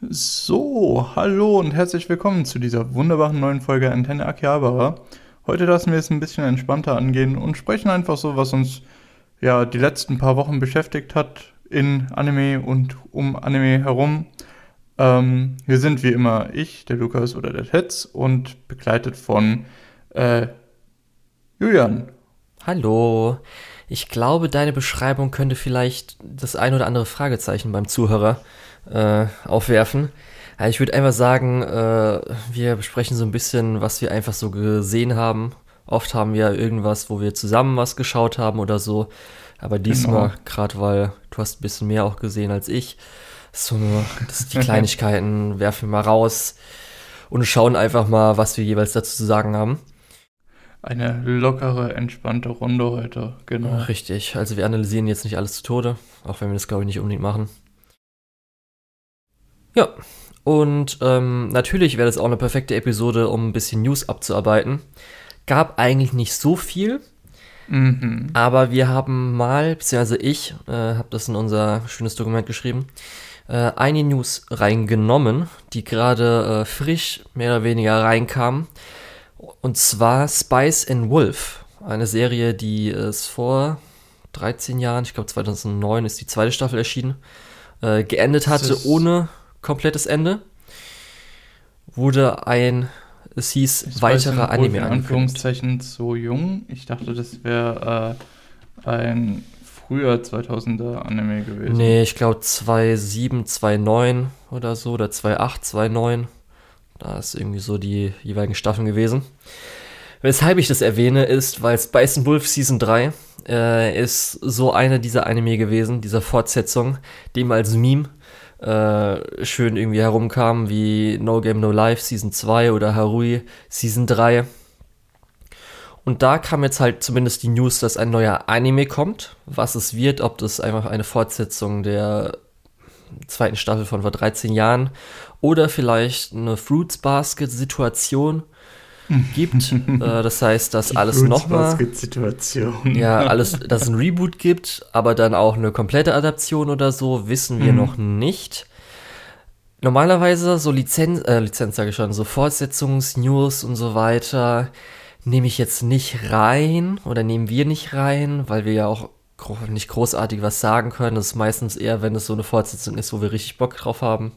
So, hallo und herzlich willkommen zu dieser wunderbaren neuen Folge Antenne Akihabara. Heute lassen wir es ein bisschen entspannter angehen und sprechen einfach so, was uns ja die letzten paar Wochen beschäftigt hat in Anime und um Anime herum. Ähm, wir sind wie immer ich, der Lukas oder der Tetz und begleitet von äh, Julian. Hallo. Ich glaube, deine Beschreibung könnte vielleicht das ein oder andere Fragezeichen beim Zuhörer äh, aufwerfen. ich würde einfach sagen, äh, wir besprechen so ein bisschen, was wir einfach so gesehen haben. Oft haben wir irgendwas, wo wir zusammen was geschaut haben oder so. Aber diesmal, genau. gerade weil du hast ein bisschen mehr auch gesehen als ich, so das, die Kleinigkeiten werfen wir mal raus und schauen einfach mal, was wir jeweils dazu zu sagen haben. Eine lockere, entspannte Runde heute, genau. Richtig, also wir analysieren jetzt nicht alles zu Tode, auch wenn wir das, glaube ich, nicht unbedingt machen. Ja, und ähm, natürlich wäre das auch eine perfekte Episode, um ein bisschen News abzuarbeiten. Gab eigentlich nicht so viel, mhm. aber wir haben mal, beziehungsweise ich äh, habe das in unser schönes Dokument geschrieben, äh, eine News reingenommen, die gerade äh, frisch mehr oder weniger reinkam. Und zwar Spice and Wolf, eine Serie, die es vor 13 Jahren, ich glaube 2009 ist die zweite Staffel erschienen, äh, geendet hatte ohne komplettes Ende, wurde ein, es hieß, ich weiterer Anime in Anführungszeichen so jung. Ich dachte, das wäre äh, ein früher 2000er Anime gewesen. Nee, ich glaube 2007, 2009 oder so, oder 2008, 2009. Da ist irgendwie so die jeweiligen Staffeln gewesen. Weshalb ich das erwähne, ist, weil Spice Wolf Season 3 äh, ist so eine dieser Anime gewesen, dieser Fortsetzung, dem als Meme äh, schön irgendwie herumkamen, wie No Game No Life Season 2 oder Harui Season 3. Und da kam jetzt halt zumindest die News, dass ein neuer Anime kommt. Was es wird, ob das einfach eine Fortsetzung der zweiten Staffel von vor 13 Jahren oder vielleicht eine Fruits Basket Situation gibt. äh, das heißt, dass Die alles nochmal. Ja, alles, dass es ein Reboot gibt, aber dann auch eine komplette Adaption oder so, wissen wir mhm. noch nicht. Normalerweise so Lizenz, äh, Lizenz sage ich schon, so Fortsetzungsnews und so weiter nehme ich jetzt nicht rein oder nehmen wir nicht rein, weil wir ja auch nicht großartig was sagen können. Das ist meistens eher, wenn es so eine Fortsetzung ist, wo wir richtig Bock drauf haben.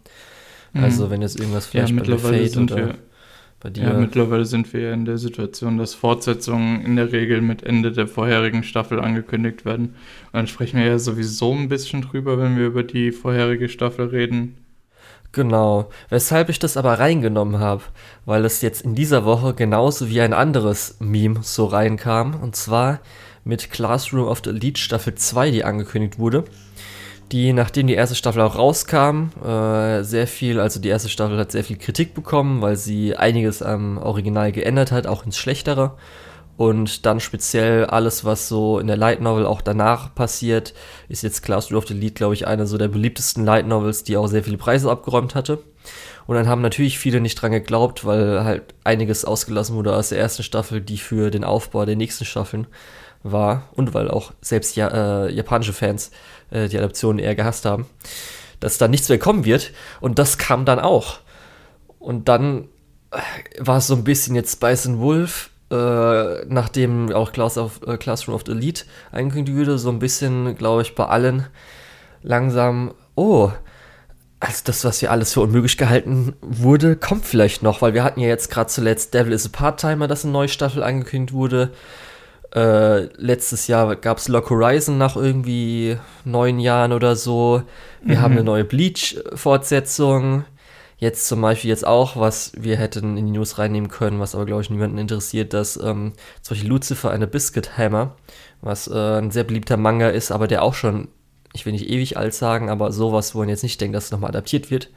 Mhm. Also wenn jetzt irgendwas vielleicht ja, bei Fate oder wir bei dir. Ja, mittlerweile sind wir ja in der Situation, dass Fortsetzungen in der Regel mit Ende der vorherigen Staffel angekündigt werden. Und dann sprechen wir ja sowieso ein bisschen drüber, wenn wir über die vorherige Staffel reden. Genau. Weshalb ich das aber reingenommen habe, weil es jetzt in dieser Woche genauso wie ein anderes Meme so reinkam. Und zwar mit Classroom of the Elite Staffel 2, die angekündigt wurde die, nachdem die erste Staffel auch rauskam, äh, sehr viel, also die erste Staffel hat sehr viel Kritik bekommen, weil sie einiges am Original geändert hat, auch ins Schlechtere. Und dann speziell alles, was so in der Light Novel auch danach passiert, ist jetzt Classroom of the Lead, glaube ich, eine so der beliebtesten Light Novels, die auch sehr viele Preise abgeräumt hatte. Und dann haben natürlich viele nicht dran geglaubt, weil halt einiges ausgelassen wurde aus der ersten Staffel, die für den Aufbau der nächsten Staffeln war und weil auch selbst ja, äh, japanische Fans äh, die Adaption eher gehasst haben, dass da nichts mehr kommen wird. Und das kam dann auch. Und dann äh, war es so ein bisschen jetzt Spice and Wolf, äh, nachdem auch Class of, äh, Classroom of the Elite angekündigt wurde, so ein bisschen, glaube ich, bei allen langsam, oh, also das, was hier alles für unmöglich gehalten wurde, kommt vielleicht noch, weil wir hatten ja jetzt gerade zuletzt Devil is a Part-Timer, das eine neue Staffel angekündigt wurde. Äh, letztes Jahr gab es Lock Horizon nach irgendwie neun Jahren oder so. Wir mhm. haben eine neue Bleach-Fortsetzung. Jetzt zum Beispiel jetzt auch, was wir hätten in die News reinnehmen können, was aber, glaube ich, niemanden interessiert, dass ähm, zum Beispiel Lucifer eine Biscuit Hammer, was äh, ein sehr beliebter Manga ist, aber der auch schon, ich will nicht ewig alt sagen, aber sowas, wo man jetzt nicht denkt, dass es nochmal adaptiert wird,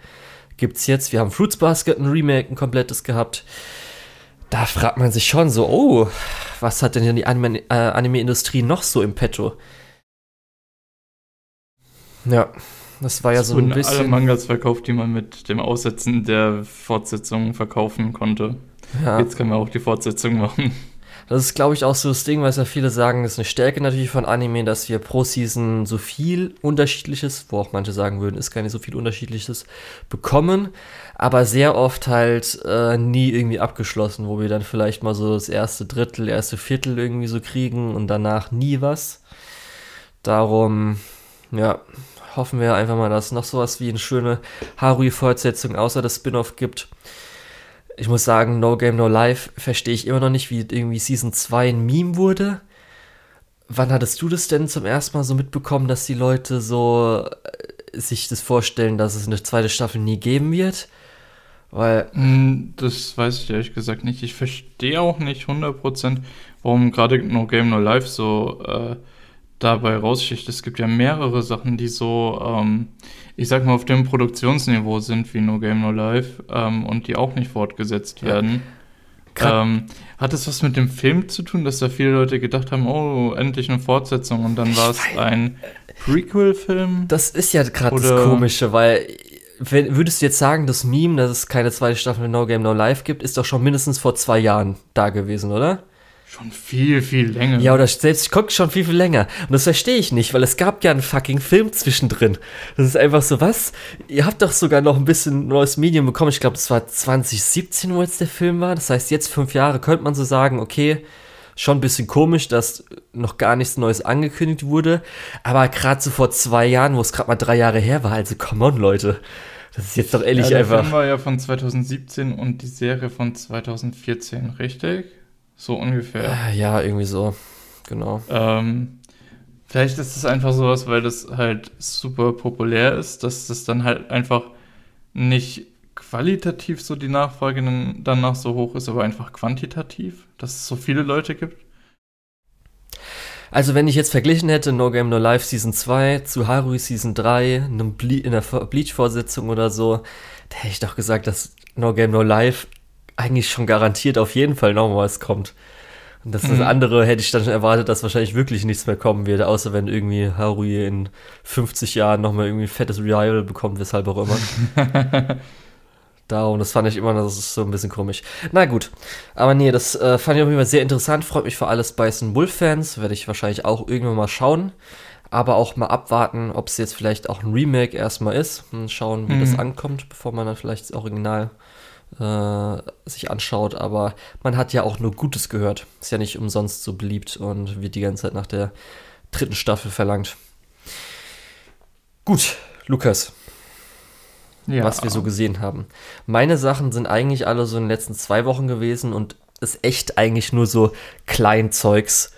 gibt's jetzt. Wir haben Fruits Basket, ein Remake, ein komplettes gehabt da fragt man sich schon so, oh, was hat denn die äh, Anime-Industrie Anime noch so im Petto? Ja, das war ja es so ein bisschen. alle Mangas verkauft, die man mit dem Aussetzen der Fortsetzung verkaufen konnte. Ja. Jetzt können wir auch die Fortsetzung machen. Das ist, glaube ich, auch so das Ding, was ja viele sagen, ist eine Stärke natürlich von Anime, dass wir pro Season so viel Unterschiedliches, wo auch manche sagen würden, ist gar nicht so viel Unterschiedliches, bekommen, aber sehr oft halt äh, nie irgendwie abgeschlossen, wo wir dann vielleicht mal so das erste Drittel, erste Viertel irgendwie so kriegen und danach nie was. Darum, ja, hoffen wir einfach mal, dass es noch sowas wie eine schöne Harui-Fortsetzung außer das Spin-off gibt ich muss sagen, No Game No Life verstehe ich immer noch nicht, wie irgendwie Season 2 ein Meme wurde. Wann hattest du das denn zum ersten Mal so mitbekommen, dass die Leute so äh, sich das vorstellen, dass es eine zweite Staffel nie geben wird? Weil. Hm, das weiß ich ehrlich gesagt nicht. Ich verstehe auch nicht 100%, warum gerade No Game No Life so äh, dabei raussticht. Es gibt ja mehrere Sachen, die so, ähm, ich sag mal, auf dem Produktionsniveau sind wie No Game No Life ähm, und die auch nicht fortgesetzt werden. Ja. Ähm, hat es was mit dem Film zu tun, dass da viele Leute gedacht haben, oh, endlich eine Fortsetzung und dann war es ein Prequel-Film? Das ist ja gerade das Komische, weil wenn, würdest du jetzt sagen, das Meme, dass es keine zweite Staffel No Game No Life gibt, ist doch schon mindestens vor zwei Jahren da gewesen, oder? Schon viel, viel länger. Ja, oder selbst ich gucke schon viel, viel länger. Und das verstehe ich nicht, weil es gab ja einen fucking Film zwischendrin. Das ist einfach so, was? Ihr habt doch sogar noch ein bisschen neues Medium bekommen. Ich glaube, das war 2017, wo jetzt der Film war. Das heißt, jetzt fünf Jahre könnte man so sagen, okay, schon ein bisschen komisch, dass noch gar nichts Neues angekündigt wurde. Aber gerade so vor zwei Jahren, wo es gerade mal drei Jahre her war, also come on, Leute. Das ist jetzt doch ehrlich ja, der einfach. Der Film war ja von 2017 und die Serie von 2014, richtig? So ungefähr. Ah, ja, irgendwie so. Genau. Ähm, vielleicht ist es einfach sowas, weil das halt super populär ist, dass das dann halt einfach nicht qualitativ so die Nachfrage danach so hoch ist, aber einfach quantitativ, dass es so viele Leute gibt. Also wenn ich jetzt verglichen hätte No Game No Life Season 2 zu Harui Season 3 in, Ble in der Bleach-Vorsitzung oder so, da hätte ich doch gesagt, dass No Game No Life eigentlich schon garantiert auf jeden Fall noch was kommt. Und das, das mhm. andere hätte ich dann schon erwartet, dass wahrscheinlich wirklich nichts mehr kommen wird, außer wenn irgendwie Harui in 50 Jahren nochmal irgendwie ein fettes Revival bekommt, weshalb auch immer. Darum, das fand ich immer, das ist so ein bisschen komisch. Na gut, aber nee, das äh, fand ich auf jeden Fall sehr interessant. Freut mich für alle Spice Wolf-Fans. Werde ich wahrscheinlich auch irgendwann mal schauen. Aber auch mal abwarten, ob es jetzt vielleicht auch ein Remake erstmal ist. Und schauen, wie mhm. das ankommt, bevor man dann vielleicht das Original äh, sich anschaut, aber man hat ja auch nur Gutes gehört. Ist ja nicht umsonst so beliebt und wird die ganze Zeit nach der dritten Staffel verlangt. Gut, Lukas. Ja. Was wir so gesehen haben. Meine Sachen sind eigentlich alle so in den letzten zwei Wochen gewesen und ist echt eigentlich nur so Kleinzeugs.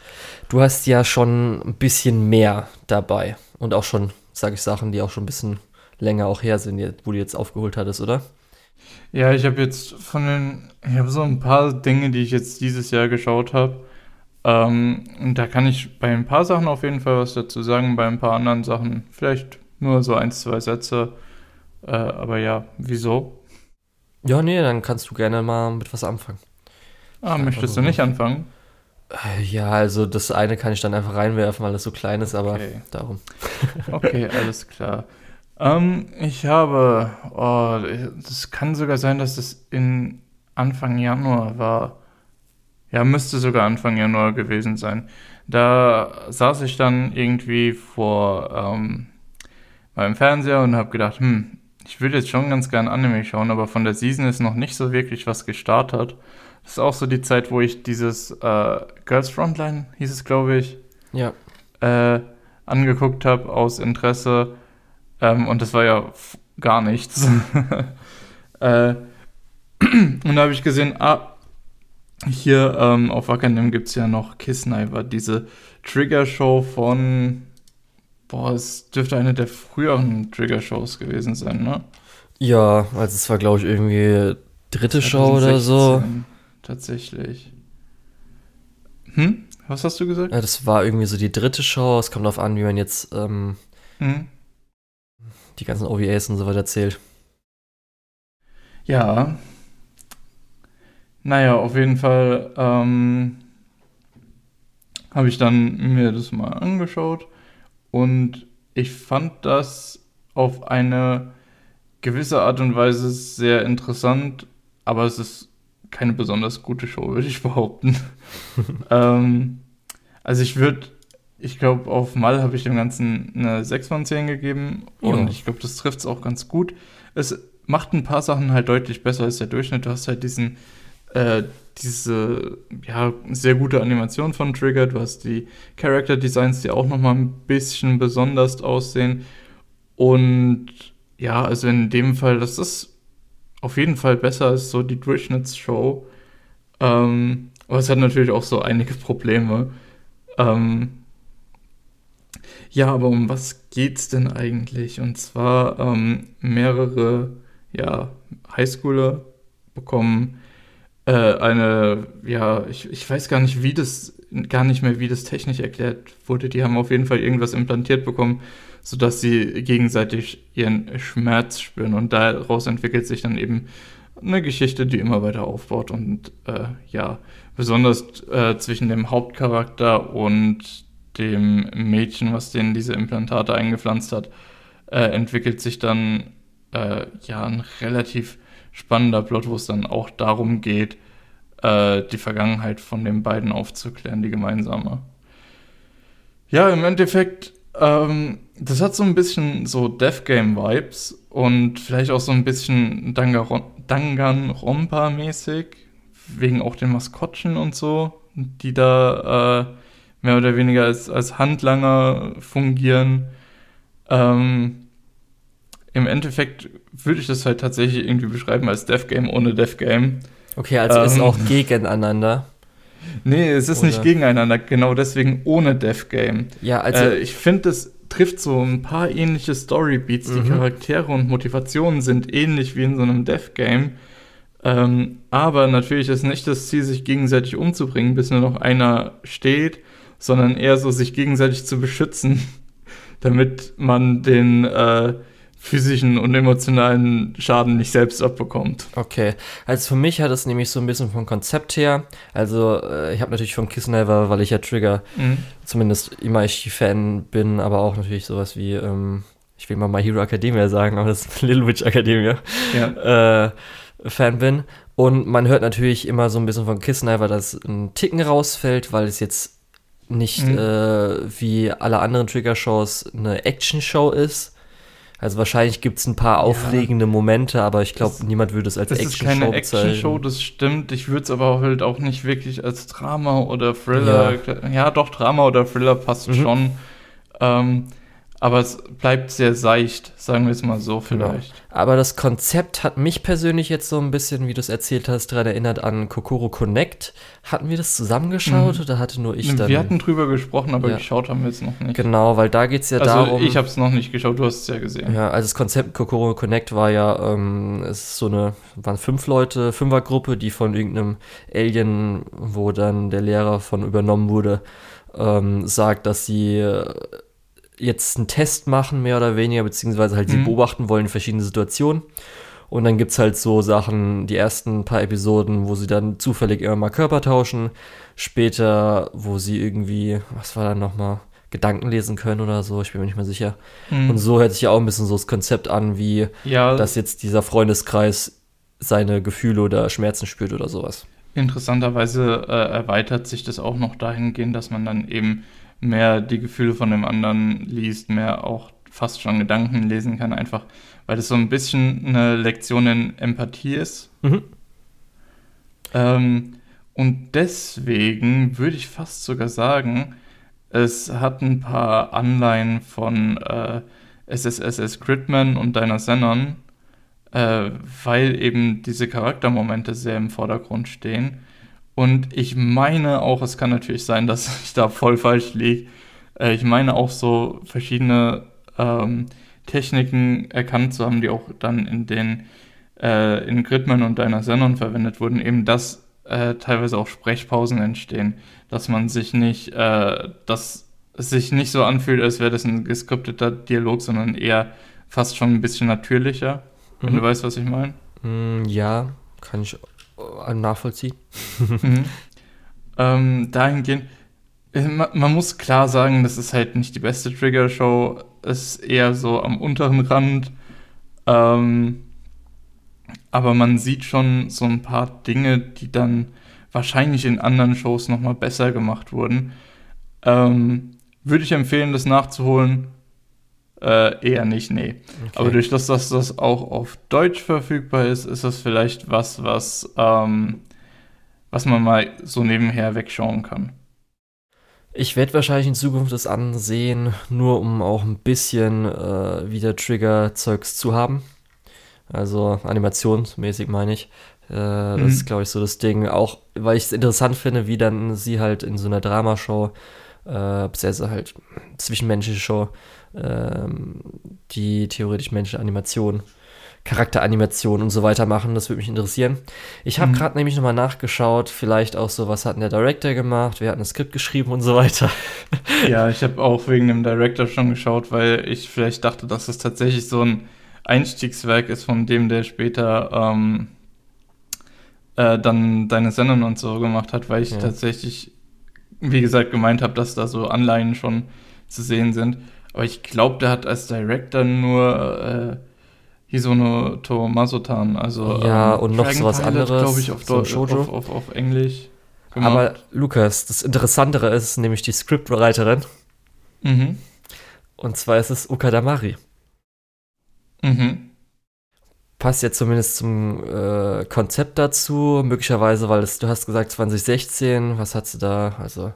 Du hast ja schon ein bisschen mehr dabei und auch schon, sage ich, Sachen, die auch schon ein bisschen länger auch her sind, wo du jetzt aufgeholt hattest, oder? Ja, ich habe jetzt von den, ich habe so ein paar Dinge, die ich jetzt dieses Jahr geschaut habe. Ähm, und da kann ich bei ein paar Sachen auf jeden Fall was dazu sagen, bei ein paar anderen Sachen vielleicht nur so ein, zwei Sätze. Äh, aber ja, wieso? Ja, nee, dann kannst du gerne mal mit was anfangen. Ah, möchtest du nicht anfangen? Äh, ja, also das eine kann ich dann einfach reinwerfen, weil es so klein ist, aber okay. darum. okay, alles klar. Ähm, ich habe, oh, das kann sogar sein, dass es in Anfang Januar war. Ja, müsste sogar Anfang Januar gewesen sein. Da saß ich dann irgendwie vor ähm, meinem Fernseher und habe gedacht, hm, ich würde jetzt schon ganz gern Anime schauen, aber von der Season ist noch nicht so wirklich was gestartet. Das ist auch so die Zeit, wo ich dieses äh, Girls Frontline, hieß es, glaube ich, ja. äh, angeguckt habe aus Interesse ähm, und das war ja gar nichts. äh, und da habe ich gesehen, ah, hier ähm, auf Wackernem gibt es ja noch Kissniver, diese Trigger-Show von, boah, es dürfte eine der früheren Trigger-Shows gewesen sein, ne? Ja, also es war, glaube ich, irgendwie dritte 2016, Show oder so. Tatsächlich. Hm? Was hast du gesagt? Ja, das war irgendwie so die dritte Show. Es kommt darauf an, wie man jetzt ähm, hm? Die ganzen OVAs und so weiter zählt. Ja. Naja, auf jeden Fall ähm, habe ich dann mir das mal angeschaut und ich fand das auf eine gewisse Art und Weise sehr interessant, aber es ist keine besonders gute Show, würde ich behaupten. ähm, also ich würde, ich glaube, auf Mal habe ich dem Ganzen eine 6 von 10 gegeben und ja. ich glaube, das trifft es auch ganz gut. Es macht ein paar Sachen halt deutlich besser als der Durchschnitt. Du hast halt diesen, äh, diese, ja, sehr gute Animation von Trigger. Du hast die Character Designs, die auch nochmal ein bisschen besonders aussehen. Und ja, also in dem Fall, das ist auf jeden Fall besser als so die Durchschnittsshow. Ähm, aber es hat natürlich auch so einige Probleme. Ähm, ja, aber um was geht's denn eigentlich? Und zwar ähm, mehrere ja, Highschooler bekommen äh, eine, ja, ich, ich weiß gar nicht, wie das, gar nicht mehr, wie das technisch erklärt wurde. Die haben auf jeden Fall irgendwas implantiert bekommen, sodass sie gegenseitig ihren Schmerz spüren. Und daraus entwickelt sich dann eben eine Geschichte, die immer weiter aufbaut. Und äh, ja, besonders äh, zwischen dem Hauptcharakter und dem Mädchen, was denen diese Implantate eingepflanzt hat, äh, entwickelt sich dann äh, ja ein relativ spannender Plot, wo es dann auch darum geht, äh, die Vergangenheit von den beiden aufzuklären, die gemeinsame. Ja, im Endeffekt, ähm, das hat so ein bisschen so Death Game Vibes und vielleicht auch so ein bisschen Danganronpa-mäßig, wegen auch den Maskottchen und so, die da äh, mehr oder weniger als, als Handlanger fungieren. Ähm, im Endeffekt würde ich das halt tatsächlich irgendwie beschreiben als Death Game ohne Death Game. Okay, also ähm, ist auch gegeneinander. Nee, es ist Oder? nicht gegeneinander, genau deswegen ohne Death Game. Ja, also. Äh, ich finde, das trifft so ein paar ähnliche Storybeats. Mhm. Die Charaktere und Motivationen sind ähnlich wie in so einem Death Game. Ähm, aber natürlich ist nicht das Ziel, sich gegenseitig umzubringen, bis nur noch einer steht, sondern eher so, sich gegenseitig zu beschützen, damit man den. Äh, physischen und emotionalen Schaden nicht selbst abbekommt. Okay, also für mich hat es nämlich so ein bisschen vom Konzept her, also äh, ich habe natürlich von Kiss Never, weil ich ja Trigger mhm. zumindest immer ich Fan bin, aber auch natürlich sowas wie, ähm, ich will mal My Hero Academia sagen, aber das ist Little Witch Academia, ja. äh, Fan bin. Und man hört natürlich immer so ein bisschen von Kiss Never, dass ein Ticken rausfällt, weil es jetzt nicht mhm. äh, wie alle anderen Trigger-Shows eine Action-Show ist, also wahrscheinlich gibt es ein paar aufregende ja, Momente, aber ich glaube, niemand würde es als Action-Show bezeichnen. Das ist keine Action-Show, das stimmt. Ich würde es aber halt auch nicht wirklich als Drama oder Thriller. Ja, ja doch, Drama oder Thriller passt mhm. schon. Ähm, aber es bleibt sehr seicht, sagen wir es mal so genau. vielleicht. Genau. Aber das Konzept hat mich persönlich jetzt so ein bisschen, wie du es erzählt hast, daran erinnert an Kokoro Connect. Hatten wir das zusammengeschaut mhm. oder hatte nur ich dann? Wir hatten drüber gesprochen, aber ja. geschaut haben wir es noch nicht. Genau, weil da geht es ja also darum. Ich habe es noch nicht geschaut, du hast es ja gesehen. Ja, also das Konzept Kokoro Connect war ja, ähm, es ist so eine, waren fünf Leute, Fünfergruppe, die von irgendeinem Alien, wo dann der Lehrer von übernommen wurde, ähm, sagt, dass sie jetzt einen Test machen, mehr oder weniger, beziehungsweise halt mhm. sie beobachten wollen in verschiedenen Situationen. Und dann gibt es halt so Sachen, die ersten paar Episoden, wo sie dann zufällig immer mal Körper tauschen. Später, wo sie irgendwie, was war dann nochmal, Gedanken lesen können oder so, ich bin mir nicht mehr sicher. Mhm. Und so hört sich ja auch ein bisschen so das Konzept an, wie ja. dass jetzt dieser Freundeskreis seine Gefühle oder Schmerzen spürt oder sowas. Interessanterweise äh, erweitert sich das auch noch dahingehend, dass man dann eben mehr die Gefühle von dem anderen liest, mehr auch fast schon Gedanken lesen kann, einfach weil das so ein bisschen eine Lektion in Empathie ist. Mhm. Ähm, und deswegen würde ich fast sogar sagen, es hat ein paar Anleihen von äh, SSSS Gridman und Deiner Zenon, äh, weil eben diese Charaktermomente sehr im Vordergrund stehen. Und ich meine auch, es kann natürlich sein, dass ich da voll falsch liege. Äh, ich meine auch so verschiedene ähm, Techniken erkannt zu haben, die auch dann in den äh, in Gridman und deiner Sendung verwendet wurden, eben dass äh, teilweise auch Sprechpausen entstehen, dass man sich nicht, äh, dass es sich nicht so anfühlt, als wäre das ein geskripteter Dialog, sondern eher fast schon ein bisschen natürlicher, mhm. wenn du weißt, was ich meine. Mm, ja, kann ich nachvollziehen. mhm. ähm, dahingehend, äh, man, man, muss klar sagen, das ist halt nicht die beste Trigger-Show. Es ist eher so am unteren Rand. Ähm, aber man sieht schon so ein paar Dinge, die dann wahrscheinlich in anderen Shows nochmal besser gemacht wurden. Ähm, Würde ich empfehlen, das nachzuholen. Äh, eher nicht, nee. Okay. Aber durch das, dass das auch auf Deutsch verfügbar ist, ist das vielleicht was, was, ähm, was man mal so nebenher wegschauen kann. Ich werde wahrscheinlich in Zukunft das ansehen, nur um auch ein bisschen äh, wieder Trigger-Zeugs zu haben. Also animationsmäßig meine ich. Äh, mhm. Das ist, glaube ich, so das Ding. Auch weil ich es interessant finde, wie dann sie halt in so einer Dramashow, äh, beziehungsweise halt zwischenmenschliche Show, äh, die theoretisch menschliche Animation Charakteranimation und so weiter machen. Das würde mich interessieren. Ich habe mhm. gerade nämlich nochmal nachgeschaut, vielleicht auch so, was hat denn der Director gemacht, wer hat ein Skript geschrieben und so weiter. Ja, ich habe auch wegen dem Director schon geschaut, weil ich vielleicht dachte, dass es tatsächlich so ein Einstiegswerk ist, von dem der später ähm, äh, dann deine Sendung und so gemacht hat, weil ich ja. tatsächlich, wie gesagt, gemeint habe, dass da so Anleihen schon zu sehen sind. Aber ich glaube, der hat als Director nur äh, Hisono to Masotan. Also, ja, ähm, und noch so was anderes. glaube ich, auf, so auf, auf, auf, Englisch. Gemacht. Aber Lukas, das Interessantere ist nämlich die Scriptwriterin. Mhm. Und zwar ist es Ukadamari. Mhm. Passt ja zumindest zum äh, Konzept dazu, möglicherweise, weil es, du hast gesagt 2016, was hat sie da? Also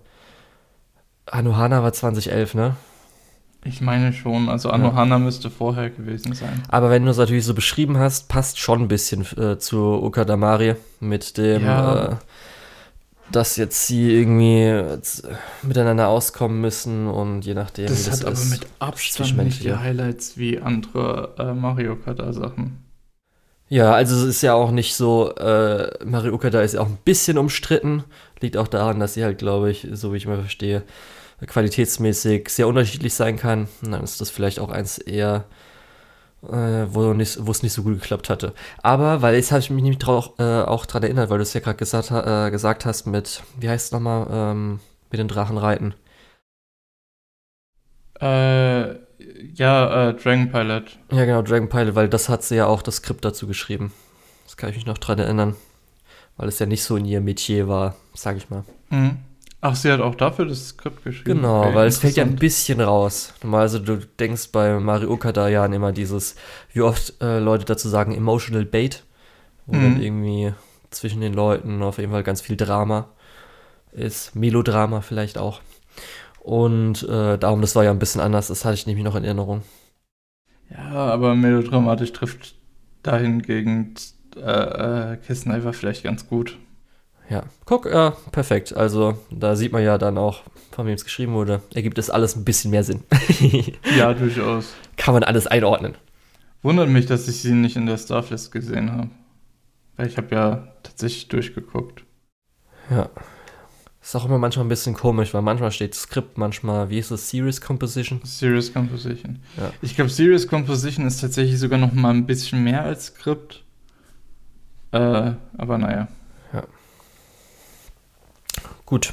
Anohana war 2011, ne? Ich meine schon, also Anohana ja. müsste vorher gewesen sein. Aber wenn du es natürlich so beschrieben hast, passt schon ein bisschen äh, zu Ukadamari mit dem, ja. äh, dass jetzt sie irgendwie jetzt miteinander auskommen müssen und je nachdem. Das, das hat aber mit Abstand nicht die Highlights wie andere äh, Mario Kart Sachen. Ja, also es ist ja auch nicht so, äh, Mario Okada ist ja auch ein bisschen umstritten. Liegt auch daran, dass sie halt, glaube ich, so wie ich mal verstehe, qualitätsmäßig sehr unterschiedlich sein kann. Dann ist das vielleicht auch eins eher, äh, wo, es nicht so gut geklappt hatte. Aber, weil jetzt habe ich mich nämlich auch, äh, auch dran erinnert, weil du es ja gerade gesagt, äh, gesagt hast mit, wie heißt es nochmal, ähm, mit den Drachen reiten. Äh, ja, äh, Dragon Pilot. Ja, genau, Dragon Pilot, weil das hat sie ja auch das Skript dazu geschrieben. Das kann ich mich noch dran erinnern. Weil es ja nicht so in ihr Metier war, sag ich mal. Mhm. Ach, sie hat auch dafür das Skript geschrieben. Genau, okay, weil es fällt ja ein bisschen raus. Normalerweise, du denkst bei Mario Okada ja an immer dieses, wie oft äh, Leute dazu sagen, emotional bait, wo mhm. dann irgendwie zwischen den Leuten auf jeden Fall ganz viel Drama ist. Melodrama vielleicht auch. Und äh, darum, das war ja ein bisschen anders, das hatte ich nämlich noch in Erinnerung. Ja, aber melodramatisch trifft dahingegen äh, äh, Kissen vielleicht ganz gut. Ja, guck, ja, perfekt. Also da sieht man ja dann auch, von wem es geschrieben wurde, ergibt es alles ein bisschen mehr Sinn. ja, durchaus. Kann man alles einordnen. Wundert mich, dass ich sie nicht in der Starflist gesehen habe. Weil ich habe ja tatsächlich durchgeguckt. Ja. Ist auch immer manchmal ein bisschen komisch, weil manchmal steht Skript, manchmal, wie ist es, Serious Composition? Serious Composition. Ja. Ich glaube, Serious Composition ist tatsächlich sogar noch mal ein bisschen mehr als Skript. Äh, aber naja. Gut.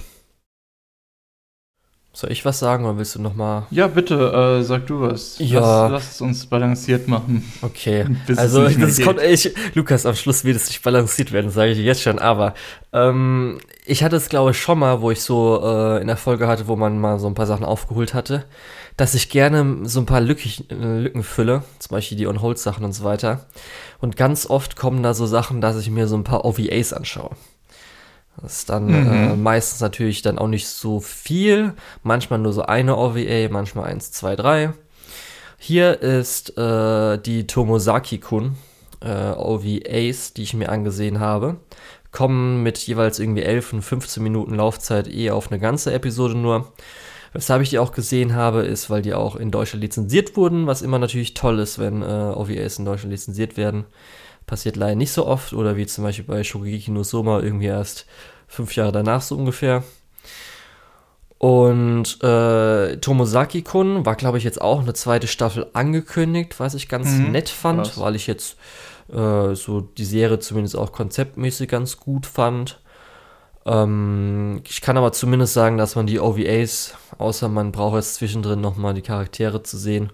Soll ich was sagen oder willst du noch mal? Ja, bitte, äh, sag du was. Ja. Lass, lass es uns balanciert machen. Okay. also, das kommt, ich, Lukas, am Schluss wird es nicht balanciert werden, sage ich jetzt schon. Aber ähm, ich hatte es, glaube ich, schon mal, wo ich so äh, in der Folge hatte, wo man mal so ein paar Sachen aufgeholt hatte, dass ich gerne so ein paar Lückig, äh, Lücken fülle, zum Beispiel die On-Hold-Sachen und so weiter. Und ganz oft kommen da so Sachen, dass ich mir so ein paar OVAs anschaue. Das ist dann mhm. äh, meistens natürlich dann auch nicht so viel. Manchmal nur so eine OVA, manchmal eins, zwei, drei. Hier ist äh, die Tomosaki-kun äh, OVAs, die ich mir angesehen habe. Kommen mit jeweils irgendwie 11 und 15 Minuten Laufzeit eher auf eine ganze Episode nur. Weshalb ich die auch gesehen habe, ist, weil die auch in Deutschland lizenziert wurden, was immer natürlich toll ist, wenn äh, OVAs in Deutschland lizenziert werden. Passiert leider nicht so oft oder wie zum Beispiel bei Shogeki no Soma irgendwie erst fünf Jahre danach so ungefähr. Und äh, Tomosaki-kun war, glaube ich, jetzt auch eine zweite Staffel angekündigt, was ich ganz mhm, nett fand, krass. weil ich jetzt äh, so die Serie zumindest auch konzeptmäßig ganz gut fand. Ähm, ich kann aber zumindest sagen, dass man die OVAs, außer man braucht jetzt zwischendrin nochmal die Charaktere zu sehen,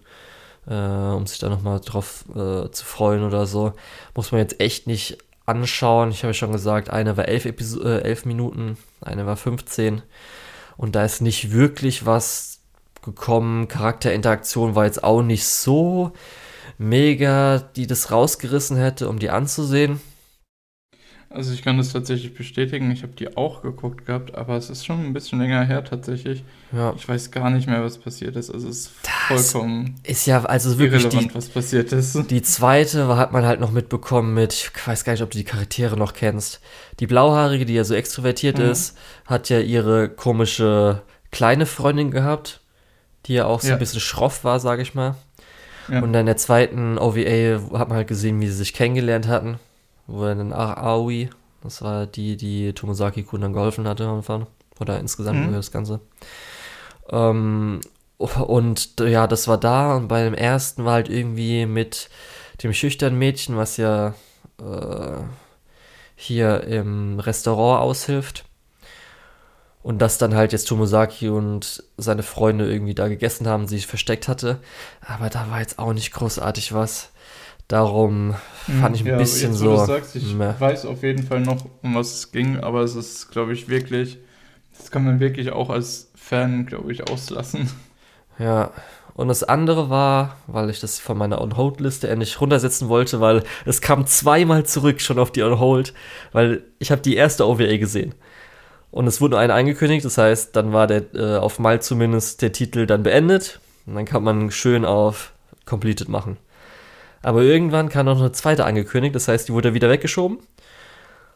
äh, um sich da nochmal drauf äh, zu freuen oder so. Muss man jetzt echt nicht anschauen. Ich habe ja schon gesagt, eine war elf, Episo äh, elf Minuten, eine war 15. Und da ist nicht wirklich was gekommen. Charakterinteraktion war jetzt auch nicht so mega, die das rausgerissen hätte, um die anzusehen. Also ich kann das tatsächlich bestätigen. Ich habe die auch geguckt gehabt, aber es ist schon ein bisschen länger her tatsächlich. Ja. Ich weiß gar nicht mehr, was passiert ist. Also es ist das vollkommen ist ja also wirklich irrelevant, die, was passiert ist. Die zweite hat man halt noch mitbekommen mit, ich weiß gar nicht, ob du die Charaktere noch kennst. Die Blauhaarige, die ja so extrovertiert mhm. ist, hat ja ihre komische kleine Freundin gehabt, die ja auch so ja. ein bisschen schroff war, sage ich mal. Ja. Und in der zweiten OVA hat man halt gesehen, wie sie sich kennengelernt hatten wo er dann Aoi, das war die, die Tomosaki Kun dann geholfen hatte am Anfang. Oder insgesamt mhm. das Ganze. Ähm, und ja, das war da und bei dem ersten war halt irgendwie mit dem schüchternen Mädchen, was ja äh, hier im Restaurant aushilft. Und dass dann halt jetzt Tomosaki und seine Freunde irgendwie da gegessen haben, sich versteckt hatte. Aber da war jetzt auch nicht großartig was. Darum fand ich ein ja, bisschen jetzt, so. Sagst, ich meh. weiß auf jeden Fall noch, um was es ging, aber es ist, glaube ich, wirklich, das kann man wirklich auch als Fan, glaube ich, auslassen. Ja, und das andere war, weil ich das von meiner On-Hold-Liste endlich runtersetzen wollte, weil es kam zweimal zurück schon auf die On-Hold, weil ich habe die erste OVA gesehen. Und es wurde nur eine angekündigt, das heißt, dann war der äh, auf Mal zumindest der Titel dann beendet. Und dann kann man schön auf Completed machen. Aber irgendwann kam noch eine zweite angekündigt, das heißt, die wurde wieder weggeschoben.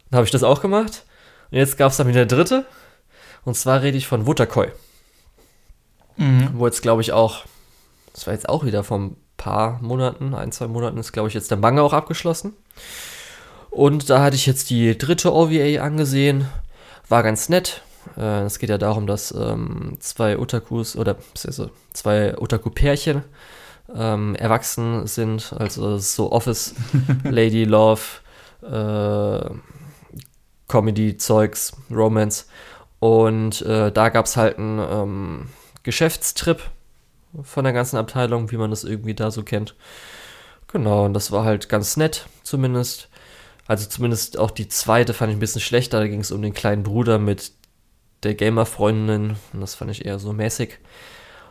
Dann habe ich das auch gemacht. Und jetzt gab es dann wieder eine dritte. Und zwar rede ich von Wutterkoi. Mhm. Wo jetzt, glaube ich, auch, das war jetzt auch wieder vor ein paar Monaten, ein, zwei Monaten ist, glaube ich, jetzt der Manga auch abgeschlossen. Und da hatte ich jetzt die dritte OVA angesehen. War ganz nett. Äh, es geht ja darum, dass ähm, zwei Otakus oder also zwei Otaku-Pärchen ähm, erwachsen sind, also so Office, Lady Love, äh, Comedy-Zeugs, Romance. Und äh, da gab es halt einen ähm, Geschäftstrip von der ganzen Abteilung, wie man das irgendwie da so kennt. Genau, und das war halt ganz nett, zumindest. Also zumindest auch die zweite fand ich ein bisschen schlechter. Da ging es um den kleinen Bruder mit der Gamer-Freundin. Und das fand ich eher so mäßig.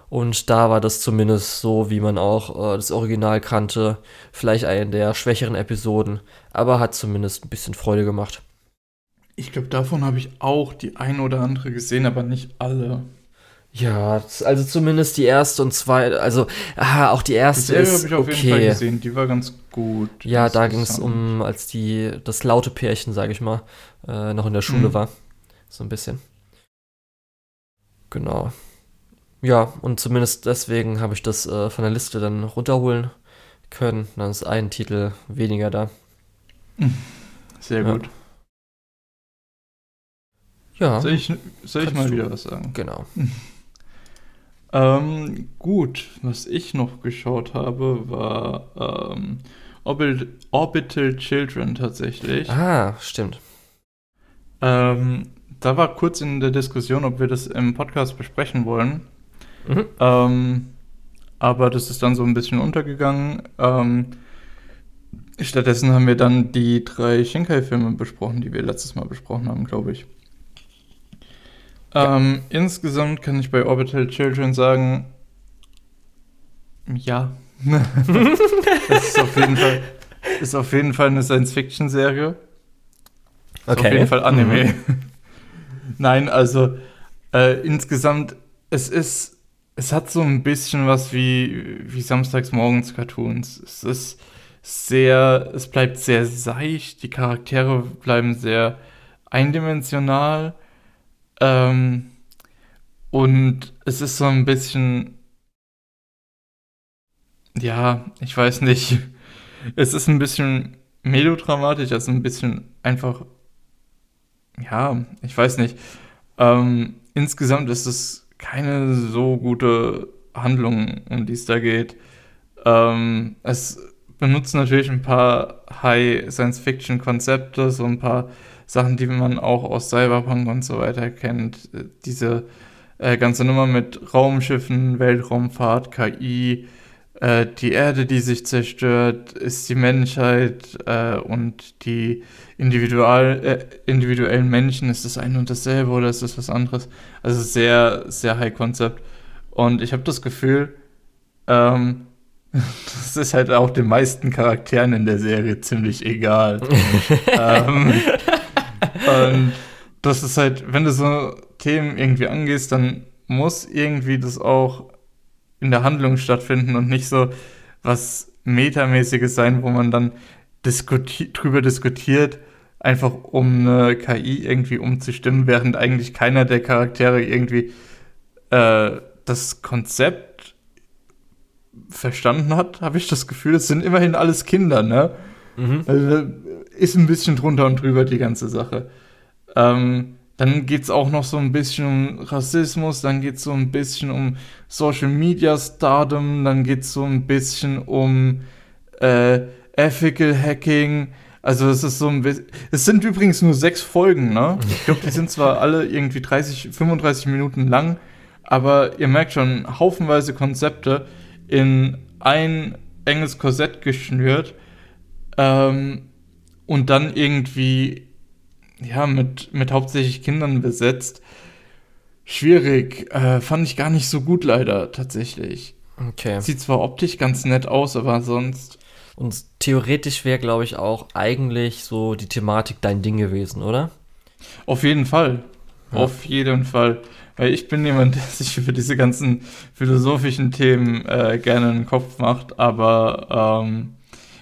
Und da war das zumindest so, wie man auch äh, das Original kannte. Vielleicht eine der schwächeren Episoden, aber hat zumindest ein bisschen Freude gemacht. Ich glaube, davon habe ich auch die ein oder andere gesehen, aber nicht alle. Ja, also zumindest die erste und zweite, also ah, auch die erste die ist habe ich auf okay. jeden Fall gesehen, die war ganz gut. Ja, da ging es um, als die das laute Pärchen, sage ich mal, äh, noch in der Schule mhm. war, so ein bisschen. Genau. Ja, und zumindest deswegen habe ich das äh, von der Liste dann runterholen können. Dann ist ein Titel weniger da. Sehr gut. Ja. Soll ich, soll ich mal wieder was sagen? Genau. ähm, gut, was ich noch geschaut habe, war ähm, Orbit Orbital Children tatsächlich. Ah, stimmt. Ähm, da war kurz in der Diskussion, ob wir das im Podcast besprechen wollen. Mhm. Ähm, aber das ist dann so ein bisschen untergegangen. Ähm, stattdessen haben wir dann die drei Shinkai-Filme besprochen, die wir letztes Mal besprochen haben, glaube ich. Ja. Ähm, insgesamt kann ich bei Orbital Children sagen, ja. das ist auf jeden Fall, ist auf jeden Fall eine Science-Fiction-Serie. Okay. Auf jeden Fall Anime. Mhm. Nein, also äh, insgesamt, es ist es hat so ein bisschen was wie, wie samstagsmorgens Cartoons. Es ist sehr, es bleibt sehr seicht, die Charaktere bleiben sehr eindimensional. Ähm, und es ist so ein bisschen, ja, ich weiß nicht, es ist ein bisschen melodramatisch, also ein bisschen einfach, ja, ich weiß nicht. Ähm, insgesamt ist es keine so gute Handlung, um die es da geht. Ähm, es benutzt natürlich ein paar High-Science-Fiction-Konzepte, so ein paar Sachen, die man auch aus Cyberpunk und so weiter kennt. Diese äh, ganze Nummer mit Raumschiffen, Weltraumfahrt, KI, äh, die Erde, die sich zerstört, ist die Menschheit äh, und die individual, äh, individuellen Menschen, ist das ein und dasselbe oder ist das was anderes? Also sehr, sehr High Concept. Und ich habe das Gefühl, ähm, das ist halt auch den meisten Charakteren in der Serie ziemlich egal. ähm, und das ist halt, wenn du so Themen irgendwie angehst, dann muss irgendwie das auch in der Handlung stattfinden und nicht so was Metamäßiges sein, wo man dann diskuti drüber diskutiert, einfach um eine KI irgendwie umzustimmen, während eigentlich keiner der Charaktere irgendwie äh, das Konzept verstanden hat, habe ich das Gefühl. Es sind immerhin alles Kinder, ne? Mhm. Also, ist ein bisschen drunter und drüber die ganze Sache. Ähm, dann geht es auch noch so ein bisschen um Rassismus, dann geht es so ein bisschen um Social Media Stardom, dann geht es so ein bisschen um äh, Ethical Hacking. Also es ist so ein bisschen. Es sind übrigens nur sechs Folgen, ne? Ich glaube, die sind zwar alle irgendwie 30, 35 Minuten lang, aber ihr merkt schon, haufenweise Konzepte in ein enges Korsett geschnürt ähm, und dann irgendwie ja, mit, mit hauptsächlich Kindern besetzt. Schwierig. Äh, fand ich gar nicht so gut leider, tatsächlich. Okay. Sieht zwar optisch ganz nett aus, aber sonst. Und theoretisch wäre, glaube ich, auch eigentlich so die Thematik dein Ding gewesen, oder? Auf jeden Fall. Ja. Auf jeden Fall. Weil ich bin jemand, der sich über diese ganzen philosophischen Themen äh, gerne einen Kopf macht, aber ähm,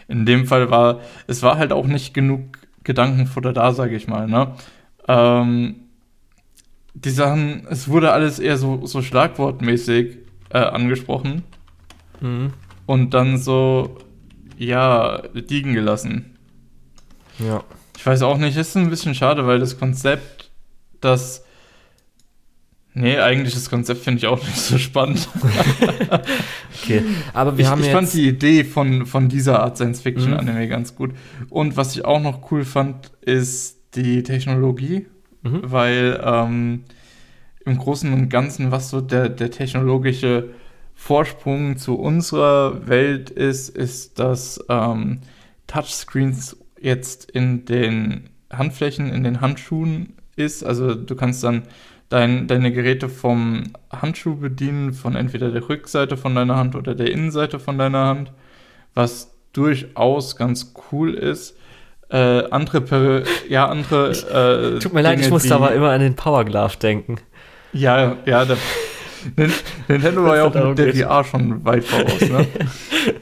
in dem Fall war, es war halt auch nicht genug Gedankenfutter da, sage ich mal. Ne? Ähm, die Sachen, es wurde alles eher so, so schlagwortmäßig äh, angesprochen mhm. und dann so, ja, liegen gelassen. Ja. Ich weiß auch nicht, ist ein bisschen schade, weil das Konzept, das Nee, eigentlich das Konzept finde ich auch nicht so spannend. okay, aber wir ich, haben ich fand die Idee von, von dieser Art Science-Fiction-Anime mhm. ganz gut. Und was ich auch noch cool fand, ist die Technologie, mhm. weil ähm, im Großen und Ganzen, was so der, der technologische Vorsprung zu unserer Welt ist, ist, dass ähm, Touchscreens jetzt in den Handflächen, in den Handschuhen ist. Also du kannst dann dein, deine Geräte vom Handschuh bedienen, von entweder der Rückseite von deiner Hand oder der Innenseite von deiner Hand, was durchaus ganz cool ist. Äh, andere, ja, andere. Äh, Tut mir leid, ich musste aber immer an den Power Glove denken. Ja, ja, der, Nintendo war ja auch mit der VR schon weit voraus, ne?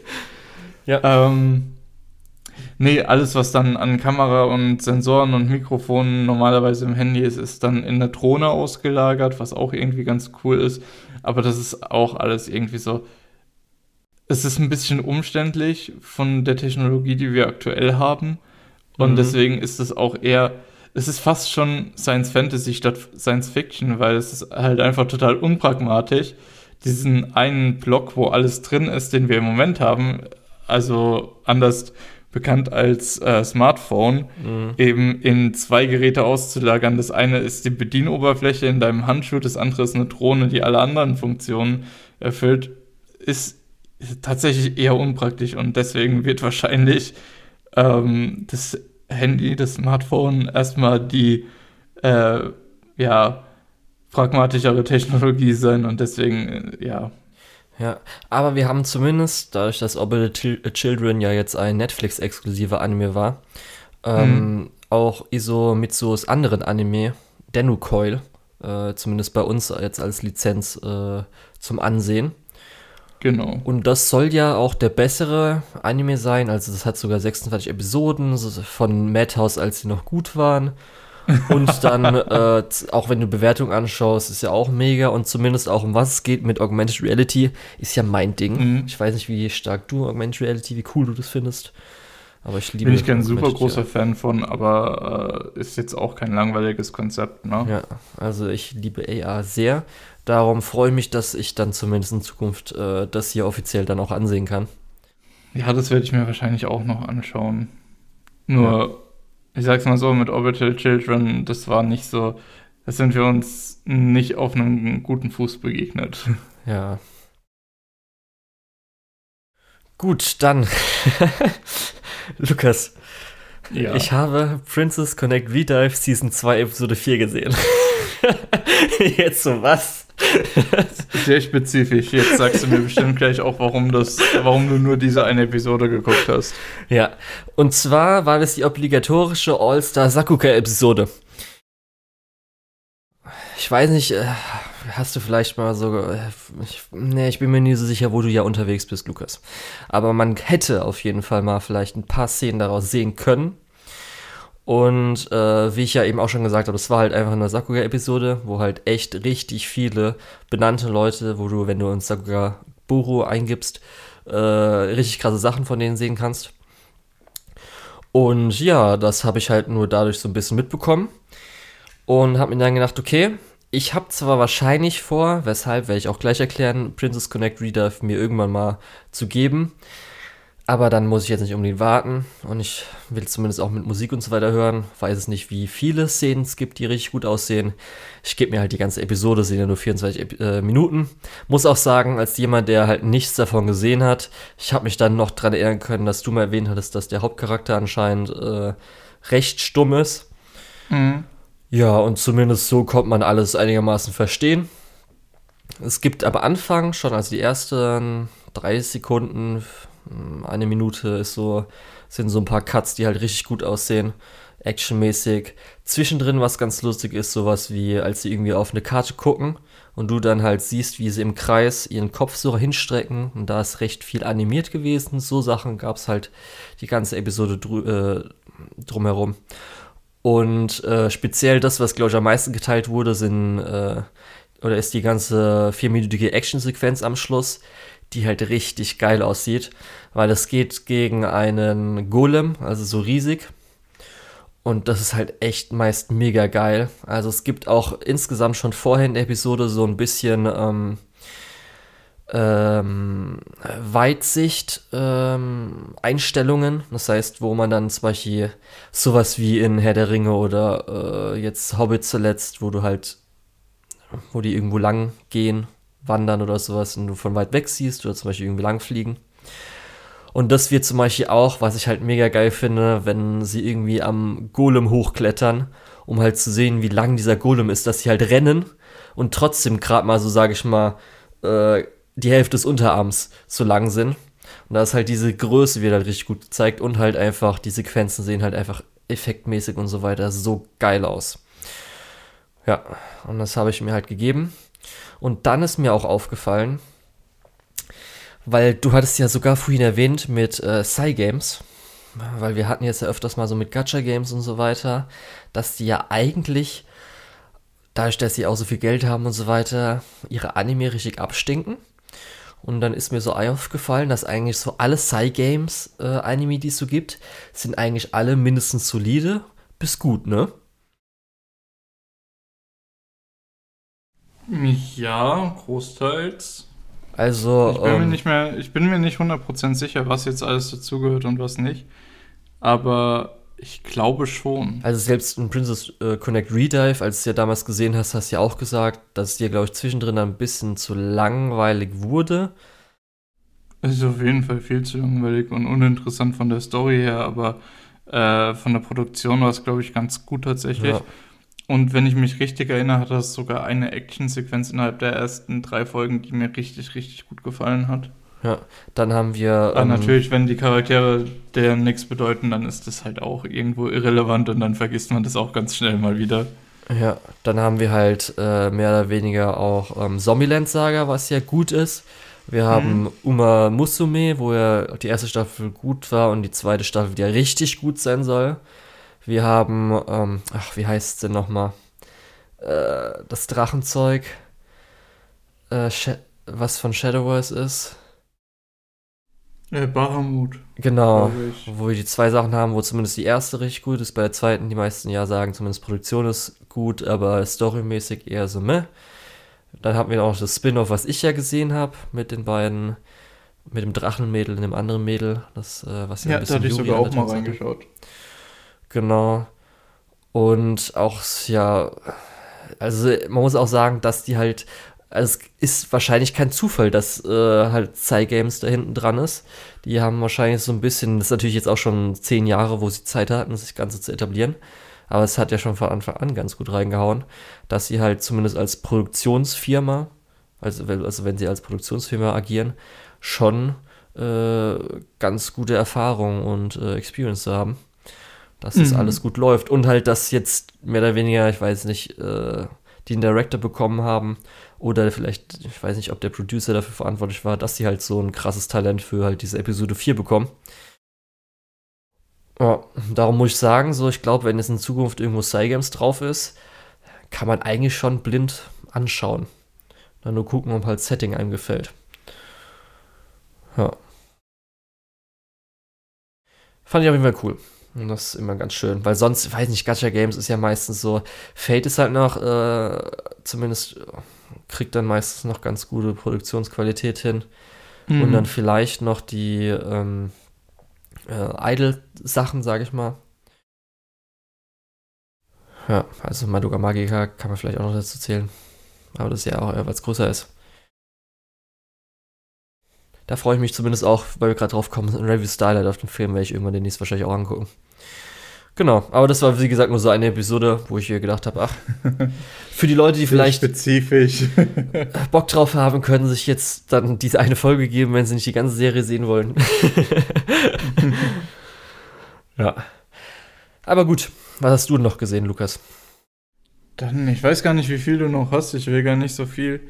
ja. Ähm, Nee, alles, was dann an Kamera und Sensoren und Mikrofonen normalerweise im Handy ist, ist dann in der Drohne ausgelagert, was auch irgendwie ganz cool ist. Aber das ist auch alles irgendwie so. Es ist ein bisschen umständlich von der Technologie, die wir aktuell haben. Und mhm. deswegen ist es auch eher, es ist fast schon Science Fantasy statt Science Fiction, weil es ist halt einfach total unpragmatisch, diesen einen Block, wo alles drin ist, den wir im Moment haben, also anders bekannt als äh, Smartphone, mhm. eben in zwei Geräte auszulagern. Das eine ist die Bedienoberfläche in deinem Handschuh, das andere ist eine Drohne, die alle anderen Funktionen erfüllt, ist tatsächlich eher unpraktisch und deswegen wird wahrscheinlich ähm, das Handy, das Smartphone erstmal die äh, ja pragmatischere Technologie sein und deswegen äh, ja ja, aber wir haben zumindest, dadurch, dass Obel the Children ja jetzt ein Netflix-exklusiver Anime war, ähm, mhm. auch Iso Mitsuos anderen Anime, Denu Coil, äh, zumindest bei uns jetzt als Lizenz äh, zum Ansehen. Genau. Und das soll ja auch der bessere Anime sein. Also, das hat sogar 26 Episoden von Madhouse, als sie noch gut waren. Und dann, äh, auch wenn du Bewertungen anschaust, ist ja auch mega. Und zumindest auch um was es geht mit Augmented Reality, ist ja mein Ding. Mhm. Ich weiß nicht, wie stark du Augmented Reality, wie cool du das findest. Aber ich liebe Bin ich kein super großer. Fan von, aber äh, ist jetzt auch kein langweiliges Konzept, ne? Ja, also ich liebe AR sehr. Darum freue ich mich, dass ich dann zumindest in Zukunft äh, das hier offiziell dann auch ansehen kann. Ja, das werde ich mir wahrscheinlich auch noch anschauen. Nur ich sag's mal so, mit Orbital Children, das war nicht so, da sind wir uns nicht auf einem guten Fuß begegnet. Ja, Gut, dann. Lukas. Ja. Ich habe Princess Connect Redive Season 2 Episode 4 gesehen. Jetzt so was? Sehr spezifisch. Jetzt sagst du mir bestimmt gleich auch, warum, das, warum du nur diese eine Episode geguckt hast. Ja, und zwar war das die obligatorische All-Star Sakuka-Episode. Ich weiß nicht, äh, hast du vielleicht mal so. Äh, ich, nee, ich bin mir nie so sicher, wo du ja unterwegs bist, Lukas. Aber man hätte auf jeden Fall mal vielleicht ein paar Szenen daraus sehen können. Und äh, wie ich ja eben auch schon gesagt habe, es war halt einfach eine Sakuga-Episode, wo halt echt richtig viele benannte Leute, wo du, wenn du ins Sakuga Buru eingibst, äh, richtig krasse Sachen von denen sehen kannst. Und ja, das habe ich halt nur dadurch so ein bisschen mitbekommen. Und habe mir dann gedacht, okay, ich habe zwar wahrscheinlich vor, weshalb werde ich auch gleich erklären, Princess Connect Reader mir irgendwann mal zu geben. Aber dann muss ich jetzt nicht unbedingt warten und ich will zumindest auch mit Musik und so weiter hören. Weiß es nicht, wie viele Szenen es gibt, die richtig gut aussehen. Ich gebe mir halt die ganze Episode, sind ja nur 24 äh, Minuten. Muss auch sagen, als jemand, der halt nichts davon gesehen hat, ich habe mich dann noch dran erinnern können, dass du mal erwähnt hattest, dass der Hauptcharakter anscheinend äh, recht stumm ist. Mhm. Ja, und zumindest so kommt man alles einigermaßen verstehen. Es gibt aber Anfang schon, also die ersten 30 Sekunden, eine Minute ist so, sind so ein paar Cuts, die halt richtig gut aussehen, actionmäßig. Zwischendrin, was ganz lustig ist, sowas wie, als sie irgendwie auf eine Karte gucken und du dann halt siehst, wie sie im Kreis ihren Kopf so hinstrecken und da ist recht viel animiert gewesen. So Sachen gab es halt die ganze Episode dr äh, drumherum. Und äh, speziell das, was glaube ich am meisten geteilt wurde, sind äh, oder ist die ganze vierminütige Actionsequenz am Schluss, die halt richtig geil aussieht, weil es geht gegen einen Golem, also so riesig. Und das ist halt echt meist mega geil. Also es gibt auch insgesamt schon vorher in der Episode so ein bisschen ähm, ähm, Weitsicht ähm. Das heißt, wo man dann zum Beispiel sowas wie in Herr der Ringe oder äh, jetzt Hobbit zuletzt, wo du halt, wo die irgendwo lang gehen wandern oder sowas und du von weit weg siehst oder zum Beispiel irgendwie lang fliegen. Und das wird zum Beispiel auch, was ich halt mega geil finde, wenn sie irgendwie am Golem hochklettern, um halt zu sehen, wie lang dieser Golem ist, dass sie halt rennen und trotzdem gerade mal so, sage ich mal, äh, die Hälfte des Unterarms so lang sind. Und da ist halt diese Größe wird halt richtig gut gezeigt und halt einfach, die Sequenzen sehen halt einfach effektmäßig und so weiter so geil aus. Ja, und das habe ich mir halt gegeben. Und dann ist mir auch aufgefallen, weil du hattest ja sogar vorhin erwähnt mit äh, Games, weil wir hatten jetzt ja öfters mal so mit Gacha Games und so weiter, dass die ja eigentlich, dadurch, dass sie auch so viel Geld haben und so weiter, ihre Anime richtig abstinken. Und dann ist mir so aufgefallen, dass eigentlich so alle Psy-Games, äh, Anime, die es so gibt, sind eigentlich alle mindestens solide bis gut, ne? Ja, großteils. Also. Ich bin, ähm, mir, nicht mehr, ich bin mir nicht 100% sicher, was jetzt alles dazugehört und was nicht. Aber ich glaube schon. Also selbst in Princess äh, Connect Redive, als du ja damals gesehen hast, hast du ja auch gesagt, dass es dir, glaube ich, zwischendrin ein bisschen zu langweilig wurde. Es ist auf jeden Fall viel zu langweilig und uninteressant von der Story her, aber äh, von der Produktion war es, glaube ich, ganz gut tatsächlich. Ja. Und wenn ich mich richtig erinnere, hat das sogar eine Actionsequenz innerhalb der ersten drei Folgen, die mir richtig, richtig gut gefallen hat. Ja, dann haben wir. Ähm, natürlich, wenn die Charaktere der nichts bedeuten, dann ist das halt auch irgendwo irrelevant und dann vergisst man das auch ganz schnell mal wieder. Ja, dann haben wir halt äh, mehr oder weniger auch ähm, Zombieland Saga, was ja gut ist. Wir haben mhm. Uma Musume, wo ja die erste Staffel gut war und die zweite Staffel, die ja richtig gut sein soll. Wir haben, ähm, ach, wie heißt es denn nochmal? Äh, das Drachenzeug, äh, was von Shadowverse ist. Äh, Bahamut. Genau, wo wir die zwei Sachen haben, wo zumindest die erste richtig gut ist, bei der zweiten die meisten ja sagen, zumindest Produktion ist gut, aber storymäßig eher so meh. Dann haben wir auch das Spin-off, was ich ja gesehen habe, mit den beiden, mit dem Drachenmädel und dem anderen Mädel, das, äh, was ja, ja ein bisschen da hatte ich sogar auch mal reingeschaut. Hatte. Genau. Und auch, ja, also man muss auch sagen, dass die halt also es ist wahrscheinlich kein Zufall, dass äh, halt Cygames da hinten dran ist. Die haben wahrscheinlich so ein bisschen, das ist natürlich jetzt auch schon zehn Jahre, wo sie Zeit hatten, das Ganze zu etablieren. Aber es hat ja schon von Anfang an ganz gut reingehauen, dass sie halt zumindest als Produktionsfirma, also, also wenn sie als Produktionsfirma agieren, schon äh, ganz gute Erfahrungen und äh, Experience haben. Dass das mhm. alles gut läuft. Und halt, dass jetzt mehr oder weniger, ich weiß nicht, äh, die einen Director bekommen haben oder vielleicht, ich weiß nicht, ob der Producer dafür verantwortlich war, dass sie halt so ein krasses Talent für halt diese Episode 4 bekommen. Ja, darum muss ich sagen, so, ich glaube, wenn es in Zukunft irgendwo Cygames drauf ist, kann man eigentlich schon blind anschauen. Dann nur gucken, ob halt Setting einem gefällt. Ja. Fand ich auf jeden Fall cool. Und das ist immer ganz schön, weil sonst, weiß nicht, Gacha Games ist ja meistens so, Fate ist halt noch, äh, zumindest kriegt dann meistens noch ganz gute Produktionsqualität hin. Mhm. Und dann vielleicht noch die ähm, äh, Idle-Sachen, sage ich mal. Ja, also Madoka Magica kann man vielleicht auch noch dazu zählen. Aber das ja auch eher, weil es größer ist. Da freue ich mich zumindest auch, weil wir gerade drauf kommen, ein Review Starlight auf den Film werde ich irgendwann demnächst wahrscheinlich auch angucken. Genau, aber das war wie gesagt nur so eine Episode, wo ich hier gedacht habe, ach, für die Leute, die vielleicht spezifisch Bock drauf haben, können sich jetzt dann diese eine Folge geben, wenn sie nicht die ganze Serie sehen wollen. ja. Aber gut, was hast du noch gesehen, Lukas? Dann, ich weiß gar nicht, wie viel du noch hast. Ich will gar nicht so viel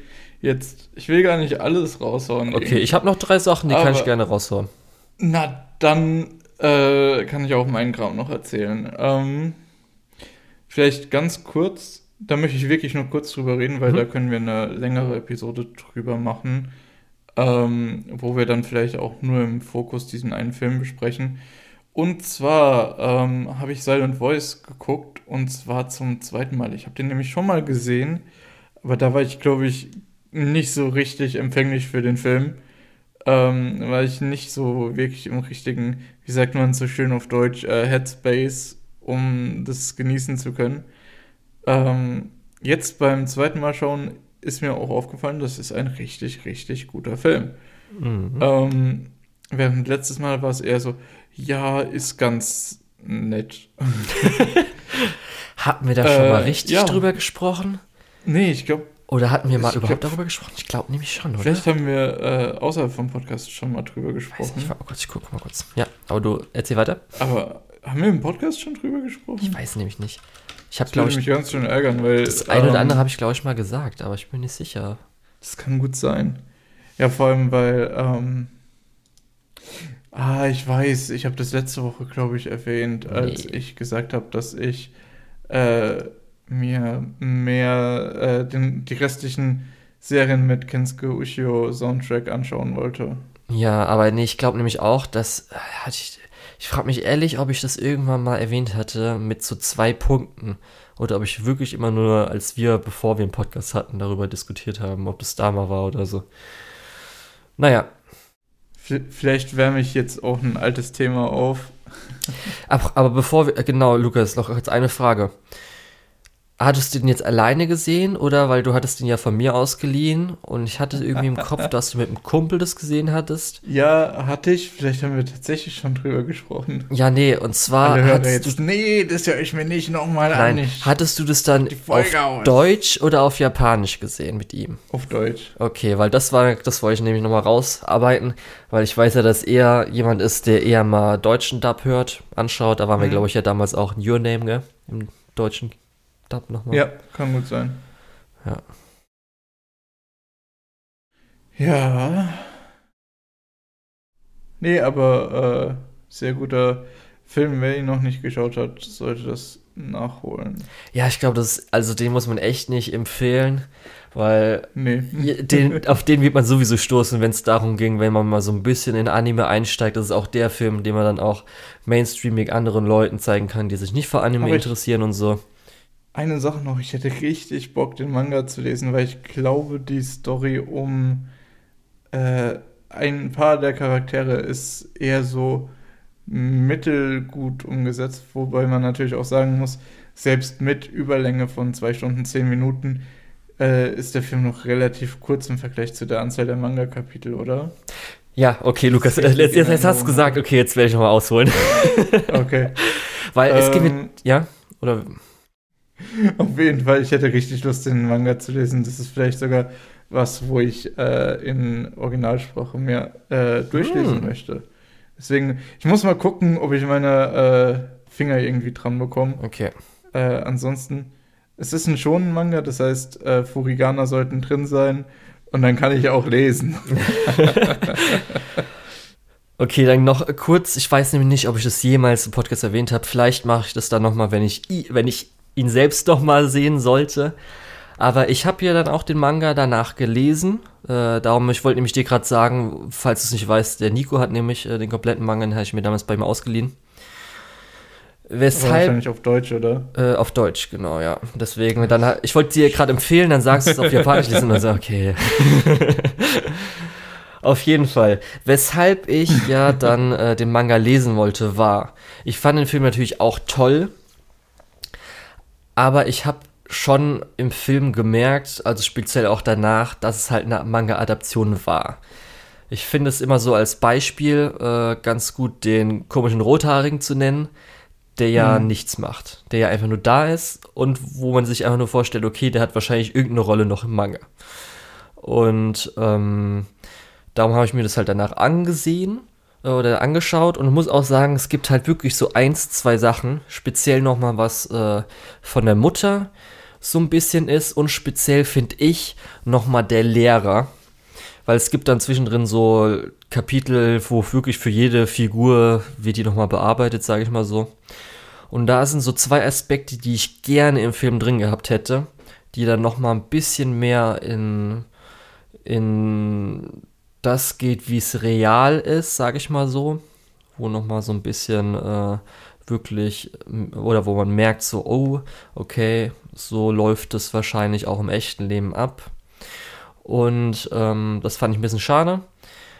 jetzt. Ich will gar nicht alles raushauen. Okay, irgendwie. ich habe noch drei Sachen, die Aber, kann ich gerne raushauen. Na, dann äh, kann ich auch meinen Kram noch erzählen. Ähm, vielleicht ganz kurz, da möchte ich wirklich nur kurz drüber reden, weil mhm. da können wir eine längere Episode drüber machen, ähm, wo wir dann vielleicht auch nur im Fokus diesen einen Film besprechen. Und zwar ähm, habe ich Silent Voice geguckt und zwar zum zweiten Mal. Ich habe den nämlich schon mal gesehen, aber da war ich, glaube ich, nicht so richtig empfänglich für den Film ähm, weil ich nicht so wirklich im richtigen, wie sagt man so schön auf Deutsch, äh, Headspace, um das genießen zu können. Ähm, jetzt beim zweiten Mal schauen ist mir auch aufgefallen, das ist ein richtig, richtig guter Film. Mhm. Ähm, während letztes Mal war es eher so, ja, ist ganz nett. Hatten wir da schon äh, mal richtig ja. drüber gesprochen? Nee, ich glaube, oder hatten wir mal ich überhaupt glaub, darüber gesprochen? Ich glaube nämlich schon, oder? Vielleicht haben wir äh, außerhalb vom Podcast schon mal drüber gesprochen. Ich, oh Gott, ich gucke mal kurz. Ja, aber du erzähl weiter. Aber haben wir im Podcast schon drüber gesprochen? Ich weiß nämlich nicht. Ich habe glaube ich mich ganz schön ärgern, weil das eine ähm, oder andere habe ich glaube ich mal gesagt, aber ich bin nicht sicher. Das kann gut sein. Ja, vor allem weil ähm, ah, ich weiß, ich habe das letzte Woche glaube ich erwähnt, als nee. ich gesagt habe, dass ich äh, mir mehr äh, den, die restlichen Serien mit Kensuke Ushio Soundtrack anschauen wollte. Ja, aber nee, ich glaube nämlich auch, dass äh, ich, ich frage mich ehrlich, ob ich das irgendwann mal erwähnt hatte mit so zwei Punkten oder ob ich wirklich immer nur, als wir, bevor wir einen Podcast hatten, darüber diskutiert haben, ob das da mal war oder so. Naja. Vielleicht wärme ich jetzt auch ein altes Thema auf. aber, aber bevor wir, genau, Lukas, noch jetzt eine Frage. Hattest du den jetzt alleine gesehen oder weil du hattest den ja von mir ausgeliehen und ich hatte irgendwie im Kopf, dass du mit einem Kumpel das gesehen hattest? Ja, hatte ich. Vielleicht haben wir tatsächlich schon drüber gesprochen. Ja, nee, und zwar jetzt, du nee, das höre ich mir nicht nochmal an. Nein, hattest du das dann auf aus. Deutsch oder auf Japanisch gesehen mit ihm? Auf Deutsch. Okay, weil das war, das wollte ich nämlich nochmal rausarbeiten, weil ich weiß ja, dass er jemand ist, der eher mal deutschen Dub hört, anschaut. Da waren mhm. wir, glaube ich, ja damals auch in Your Name, gell? Im deutschen Dub nochmal. Ja, kann gut sein. Ja. Ja. Nee, aber äh, sehr guter Film. Wer ihn noch nicht geschaut hat, sollte das nachholen. Ja, ich glaube, das also den muss man echt nicht empfehlen, weil nee. den, auf den wird man sowieso stoßen, wenn es darum ging, wenn man mal so ein bisschen in Anime einsteigt. Das ist auch der Film, den man dann auch mainstreamig anderen Leuten zeigen kann, die sich nicht für Anime aber interessieren und so eine Sache noch, ich hätte richtig Bock, den Manga zu lesen, weil ich glaube, die Story um äh, ein paar der Charaktere ist eher so mittelgut umgesetzt, wobei man natürlich auch sagen muss, selbst mit Überlänge von zwei Stunden, zehn Minuten äh, ist der Film noch relativ kurz im Vergleich zu der Anzahl der Manga-Kapitel, oder? Ja, okay, Lukas, äh, jetzt, jetzt hast du gesagt, okay, jetzt werde ich nochmal ausholen. okay. Weil es ähm, mit, ja, oder? Auf jeden Fall, ich hätte richtig Lust, den Manga zu lesen. Das ist vielleicht sogar was, wo ich äh, in Originalsprache mehr äh, durchlesen hm. möchte. Deswegen, ich muss mal gucken, ob ich meine äh, Finger irgendwie dran bekomme. Okay. Äh, ansonsten, es ist ein schonen Manga, das heißt, äh, Furigana sollten drin sein und dann kann ich auch lesen. okay, dann noch kurz, ich weiß nämlich nicht, ob ich das jemals im Podcast erwähnt habe. Vielleicht mache ich das dann nochmal, wenn ich, wenn ich ihn selbst noch mal sehen sollte. Aber ich habe ja dann auch den Manga danach gelesen. Äh, darum, ich wollte nämlich dir gerade sagen, falls du es nicht weißt, der Nico hat nämlich äh, den kompletten Manga, den habe ich mir damals bei ihm ausgeliehen. Weshalb. Wahrscheinlich auf Deutsch, oder? Äh, auf Deutsch, genau, ja. Deswegen, dann, ich wollte dir gerade empfehlen, dann sagst du es auf Japanisch lesen und so, okay. auf jeden Fall. Weshalb ich ja dann äh, den Manga lesen wollte, war, ich fand den Film natürlich auch toll, aber ich habe schon im Film gemerkt, also speziell auch danach, dass es halt eine Manga-Adaption war. Ich finde es immer so als Beispiel äh, ganz gut, den komischen Rothaarigen zu nennen, der ja mhm. nichts macht, der ja einfach nur da ist und wo man sich einfach nur vorstellt, okay, der hat wahrscheinlich irgendeine Rolle noch im Manga. Und ähm, darum habe ich mir das halt danach angesehen oder angeschaut und muss auch sagen, es gibt halt wirklich so eins, zwei Sachen, speziell nochmal was äh, von der Mutter so ein bisschen ist und speziell finde ich nochmal der Lehrer, weil es gibt dann zwischendrin so Kapitel, wo wirklich für jede Figur wird die nochmal bearbeitet, sage ich mal so. Und da sind so zwei Aspekte, die ich gerne im Film drin gehabt hätte, die dann nochmal ein bisschen mehr in, in das geht, wie es real ist, sage ich mal so. Wo nochmal so ein bisschen äh, wirklich, oder wo man merkt so, oh, okay, so läuft es wahrscheinlich auch im echten Leben ab. Und ähm, das fand ich ein bisschen schade.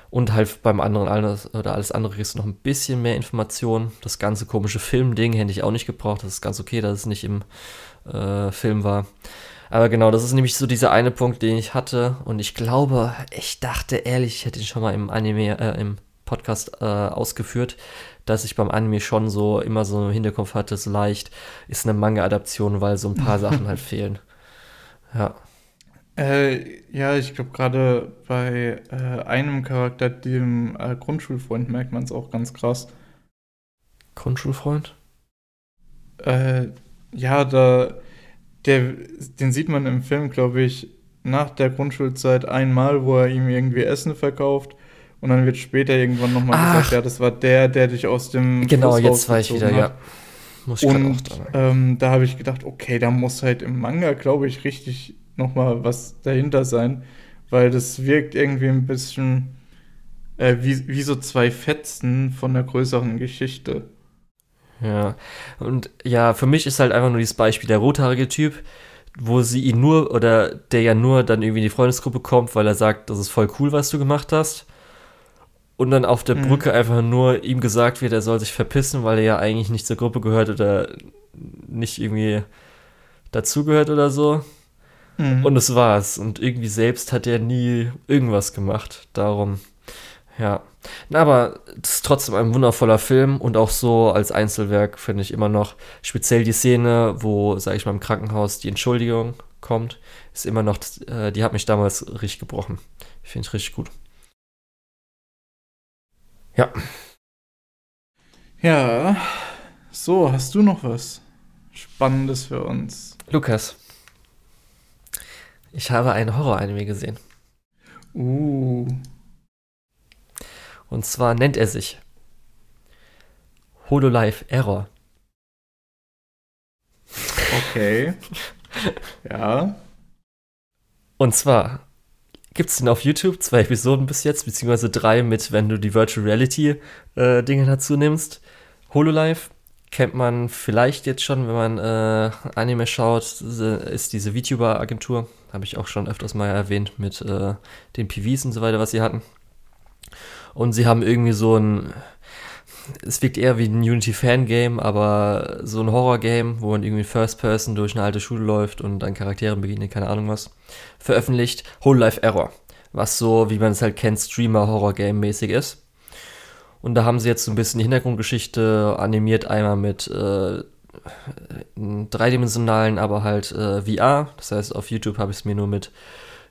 Und halt beim anderen alles, oder alles andere ist noch ein bisschen mehr Information. Das ganze komische Filmding hätte ich auch nicht gebraucht. Das ist ganz okay, dass es nicht im äh, Film war. Aber genau, das ist nämlich so dieser eine Punkt, den ich hatte. Und ich glaube, ich dachte ehrlich, ich hätte ihn schon mal im Anime, äh, im Podcast äh, ausgeführt, dass ich beim Anime schon so immer so im Hinterkopf hatte, so leicht ist eine Manga-Adaption, weil so ein paar Sachen halt fehlen. Ja. Äh, ja, ich glaube, gerade bei äh, einem Charakter, dem äh, Grundschulfreund, merkt man es auch ganz krass. Grundschulfreund? Äh, ja, da, der, den sieht man im Film, glaube ich, nach der Grundschulzeit einmal, wo er ihm irgendwie Essen verkauft. Und dann wird später irgendwann nochmal gesagt, ja, das war der, der dich aus dem. Genau, jetzt war ich wieder, hat. ja. Muss ich und ähm, da habe ich gedacht, okay, da muss halt im Manga, glaube ich, richtig nochmal was dahinter sein, weil das wirkt irgendwie ein bisschen äh, wie, wie so zwei Fetzen von der größeren Geschichte. Ja, und ja, für mich ist halt einfach nur dieses Beispiel der rothaarige Typ, wo sie ihn nur, oder der ja nur dann irgendwie in die Freundesgruppe kommt, weil er sagt, das ist voll cool, was du gemacht hast. Und dann auf der mhm. Brücke einfach nur ihm gesagt wird, er soll sich verpissen, weil er ja eigentlich nicht zur Gruppe gehört oder nicht irgendwie dazugehört oder so. Mhm. Und es war's. Und irgendwie selbst hat er nie irgendwas gemacht. Darum, ja. Na, aber es ist trotzdem ein wundervoller Film und auch so als Einzelwerk finde ich immer noch speziell die Szene, wo, sag ich mal, im Krankenhaus die Entschuldigung kommt, ist immer noch, äh, die hat mich damals richtig gebrochen. Finde ich richtig gut. Ja. Ja. So, hast du noch was Spannendes für uns? Lukas. Ich habe einen Horror-Anime gesehen. Uh. Und zwar nennt er sich Hololive Error. Okay. ja. Und zwar gibt es den auf YouTube, zwei Episoden bis jetzt, beziehungsweise drei mit, wenn du die Virtual Reality äh, Dinge dazu nimmst. Hololive kennt man vielleicht jetzt schon, wenn man äh, Anime schaut, ist diese VTuber-Agentur. Habe ich auch schon öfters mal erwähnt mit äh, den PVs und so weiter, was sie hatten. Und sie haben irgendwie so ein, es wirkt eher wie ein Unity-Fan-Game, aber so ein Horror-Game, wo man irgendwie First Person durch eine alte Schule läuft und dann Charakteren begegnet, keine Ahnung was, veröffentlicht Whole Life Error, was so, wie man es halt kennt, Streamer-Horror-Game-mäßig ist. Und da haben sie jetzt so ein bisschen die Hintergrundgeschichte animiert, einmal mit äh, dreidimensionalen, aber halt äh, VR. Das heißt, auf YouTube habe ich es mir nur mit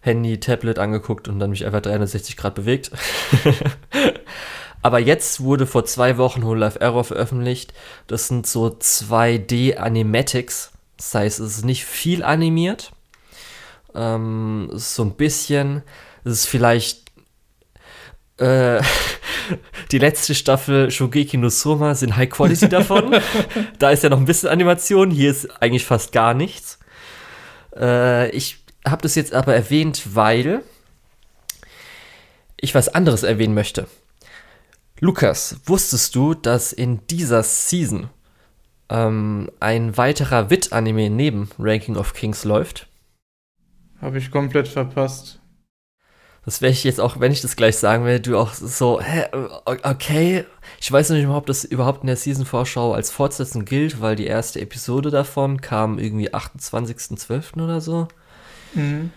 Handy, Tablet angeguckt und dann mich einfach 360 Grad bewegt. Aber jetzt wurde vor zwei Wochen Whole Life Error veröffentlicht. Das sind so 2D Animatics. Das heißt, es ist nicht viel animiert. Ähm, es ist so ein bisschen. Es ist vielleicht. Äh, die letzte Staffel Shogeki no Soma sind High Quality davon. da ist ja noch ein bisschen Animation. Hier ist eigentlich fast gar nichts. Äh, ich habe das jetzt aber erwähnt, weil ich was anderes erwähnen möchte. Lukas, wusstest du, dass in dieser Season ähm, ein weiterer Wit-Anime neben Ranking of Kings läuft? Habe ich komplett verpasst. Das wäre ich jetzt auch, wenn ich das gleich sagen will, du auch so, hä, okay. Ich weiß nicht, ob das überhaupt in der Season-Vorschau als Fortsetzung gilt, weil die erste Episode davon kam irgendwie 28.12. oder so. Mhm.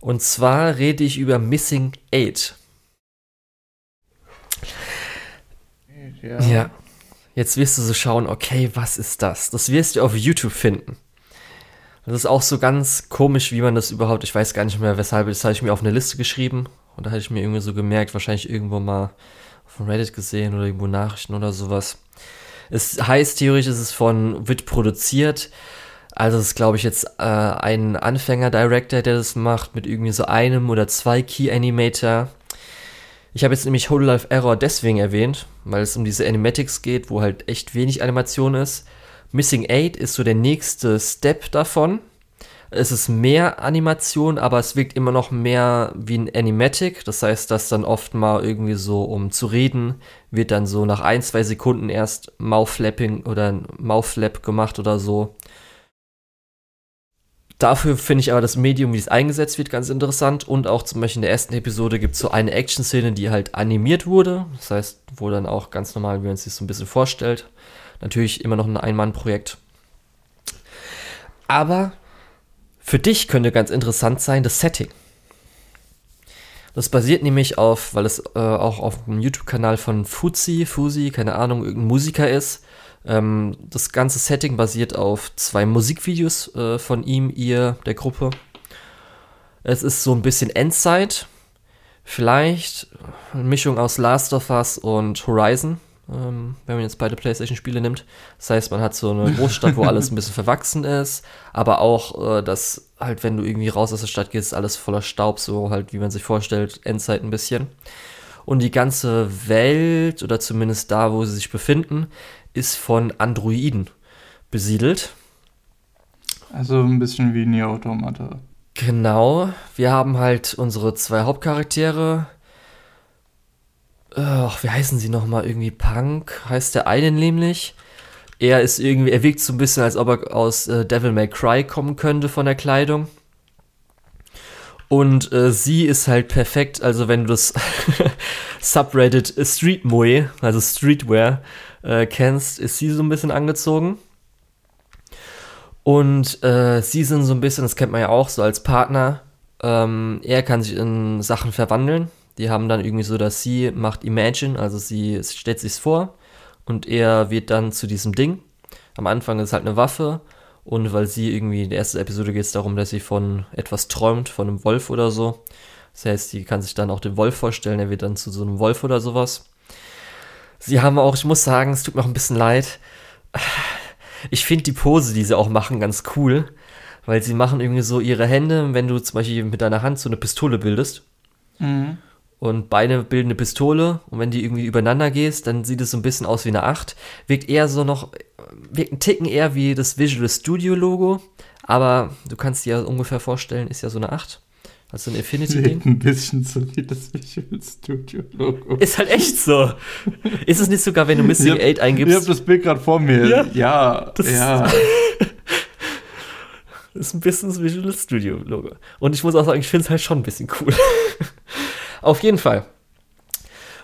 Und zwar rede ich über Missing Eight. Ja. ja. Jetzt wirst du so schauen, okay, was ist das? Das wirst du auf YouTube finden. Das ist auch so ganz komisch, wie man das überhaupt, ich weiß gar nicht mehr weshalb, das habe ich mir auf eine Liste geschrieben und da hatte ich mir irgendwie so gemerkt, wahrscheinlich irgendwo mal auf Reddit gesehen oder irgendwo Nachrichten oder sowas. Es heißt theoretisch, es ist von Wit produziert, also es ist, glaube ich, jetzt äh, ein Anfänger-Director, der das macht, mit irgendwie so einem oder zwei Key-Animator. Ich habe jetzt nämlich Whole Life Error deswegen erwähnt, weil es um diese Animatics geht, wo halt echt wenig Animation ist. Missing 8 ist so der nächste Step davon. Es ist mehr Animation, aber es wirkt immer noch mehr wie ein Animatic. Das heißt, dass dann oft mal irgendwie so, um zu reden, wird dann so nach ein, zwei Sekunden erst Mouth-Flapping oder Mouth-Flap gemacht oder so. Dafür finde ich aber das Medium, wie es eingesetzt wird, ganz interessant. Und auch zum Beispiel in der ersten Episode gibt es so eine Action-Szene, die halt animiert wurde. Das heißt, wo dann auch ganz normal, wie man es sich so ein bisschen vorstellt. Natürlich immer noch ein Ein-Mann-Projekt. Aber für dich könnte ganz interessant sein, das Setting. Das basiert nämlich auf, weil es äh, auch auf dem YouTube-Kanal von Fuzi, Fuzi, keine Ahnung, irgendein Musiker ist, ähm, das ganze Setting basiert auf zwei Musikvideos äh, von ihm, ihr, der Gruppe. Es ist so ein bisschen Endzeit. Vielleicht eine Mischung aus Last of Us und Horizon, ähm, wenn man jetzt beide PlayStation-Spiele nimmt. Das heißt, man hat so eine Großstadt, wo alles ein bisschen verwachsen ist, aber auch, äh, dass halt, wenn du irgendwie raus aus der Stadt gehst, alles voller Staub, so halt, wie man sich vorstellt, Endzeit ein bisschen. Und die ganze Welt, oder zumindest da, wo sie sich befinden, ist von Androiden besiedelt. Also ein bisschen wie Nier Automata. Genau, wir haben halt unsere zwei Hauptcharaktere. Ach, wie heißen sie nochmal? Irgendwie Punk heißt der eine nämlich. Er ist irgendwie, er wirkt so ein bisschen, als ob er aus äh, Devil May Cry kommen könnte von der Kleidung. Und äh, sie ist halt perfekt, also wenn du das Subreddit Street Moe, also Streetwear, äh, kennst, ist sie so ein bisschen angezogen. Und äh, sie sind so ein bisschen, das kennt man ja auch so als Partner. Ähm, er kann sich in Sachen verwandeln. Die haben dann irgendwie so, dass sie macht Imagine, also sie stellt sich's vor und er wird dann zu diesem Ding. Am Anfang ist es halt eine Waffe und weil sie irgendwie in der ersten Episode geht es darum, dass sie von etwas träumt, von einem Wolf oder so. Das heißt, sie kann sich dann auch den Wolf vorstellen, er wird dann zu so einem Wolf oder sowas. Sie haben auch, ich muss sagen, es tut mir auch ein bisschen leid. Ich finde die Pose, die sie auch machen, ganz cool, weil sie machen irgendwie so ihre Hände, wenn du zum Beispiel mit deiner Hand so eine Pistole bildest. Mhm. Und Beine bilden eine Pistole und wenn die irgendwie übereinander gehst, dann sieht es so ein bisschen aus wie eine 8. Wirkt eher so noch, wirkt ein Ticken eher wie das Visual Studio Logo, aber du kannst dir ja ungefähr vorstellen, ist ja so eine 8. Also ein Infinity-Ding? Ein bisschen so wie das Visual Studio-Logo. Ist halt echt so. ist es nicht sogar, wenn du Missing 8 eingibst? Ich hab das Bild gerade vor mir. Ja, ja. Das ja. ist ein bisschen das Visual Studio-Logo. Und ich muss auch sagen, ich finde es halt schon ein bisschen cool. Auf jeden Fall.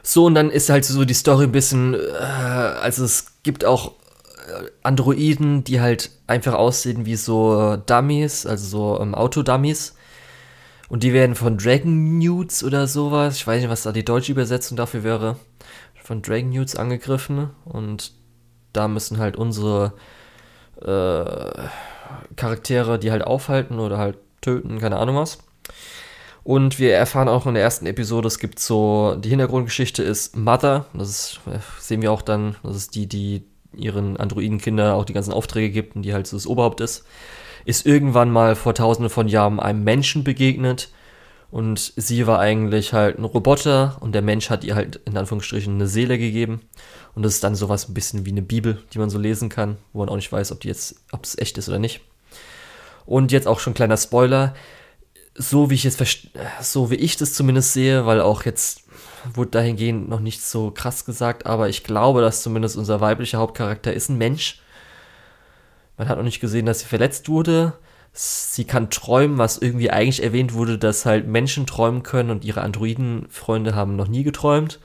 So, und dann ist halt so die Story ein bisschen, äh, also es gibt auch äh, Androiden, die halt einfach aussehen wie so Dummies, also so ähm, Autodummies. Und die werden von Dragon Newts oder sowas, ich weiß nicht, was da die deutsche Übersetzung dafür wäre, von Dragon Newts angegriffen. Und da müssen halt unsere äh, Charaktere die halt aufhalten oder halt töten, keine Ahnung was. Und wir erfahren auch in der ersten Episode, es gibt so, die Hintergrundgeschichte ist Mother, das ist, sehen wir auch dann, das ist die, die ihren Androidenkinder auch die ganzen Aufträge gibt und die halt so das Oberhaupt ist, ist irgendwann mal vor tausenden von Jahren einem Menschen begegnet und sie war eigentlich halt ein Roboter und der Mensch hat ihr halt in Anführungsstrichen eine Seele gegeben und das ist dann sowas ein bisschen wie eine Bibel, die man so lesen kann, wo man auch nicht weiß, ob die jetzt, ob es echt ist oder nicht. Und jetzt auch schon kleiner Spoiler, so wie ich jetzt so wie ich das zumindest sehe, weil auch jetzt wurde dahingehend noch nicht so krass gesagt, aber ich glaube, dass zumindest unser weiblicher Hauptcharakter ist ein Mensch. Man hat noch nicht gesehen, dass sie verletzt wurde. Sie kann träumen, was irgendwie eigentlich erwähnt wurde, dass halt Menschen träumen können und ihre Androiden-Freunde haben noch nie geträumt.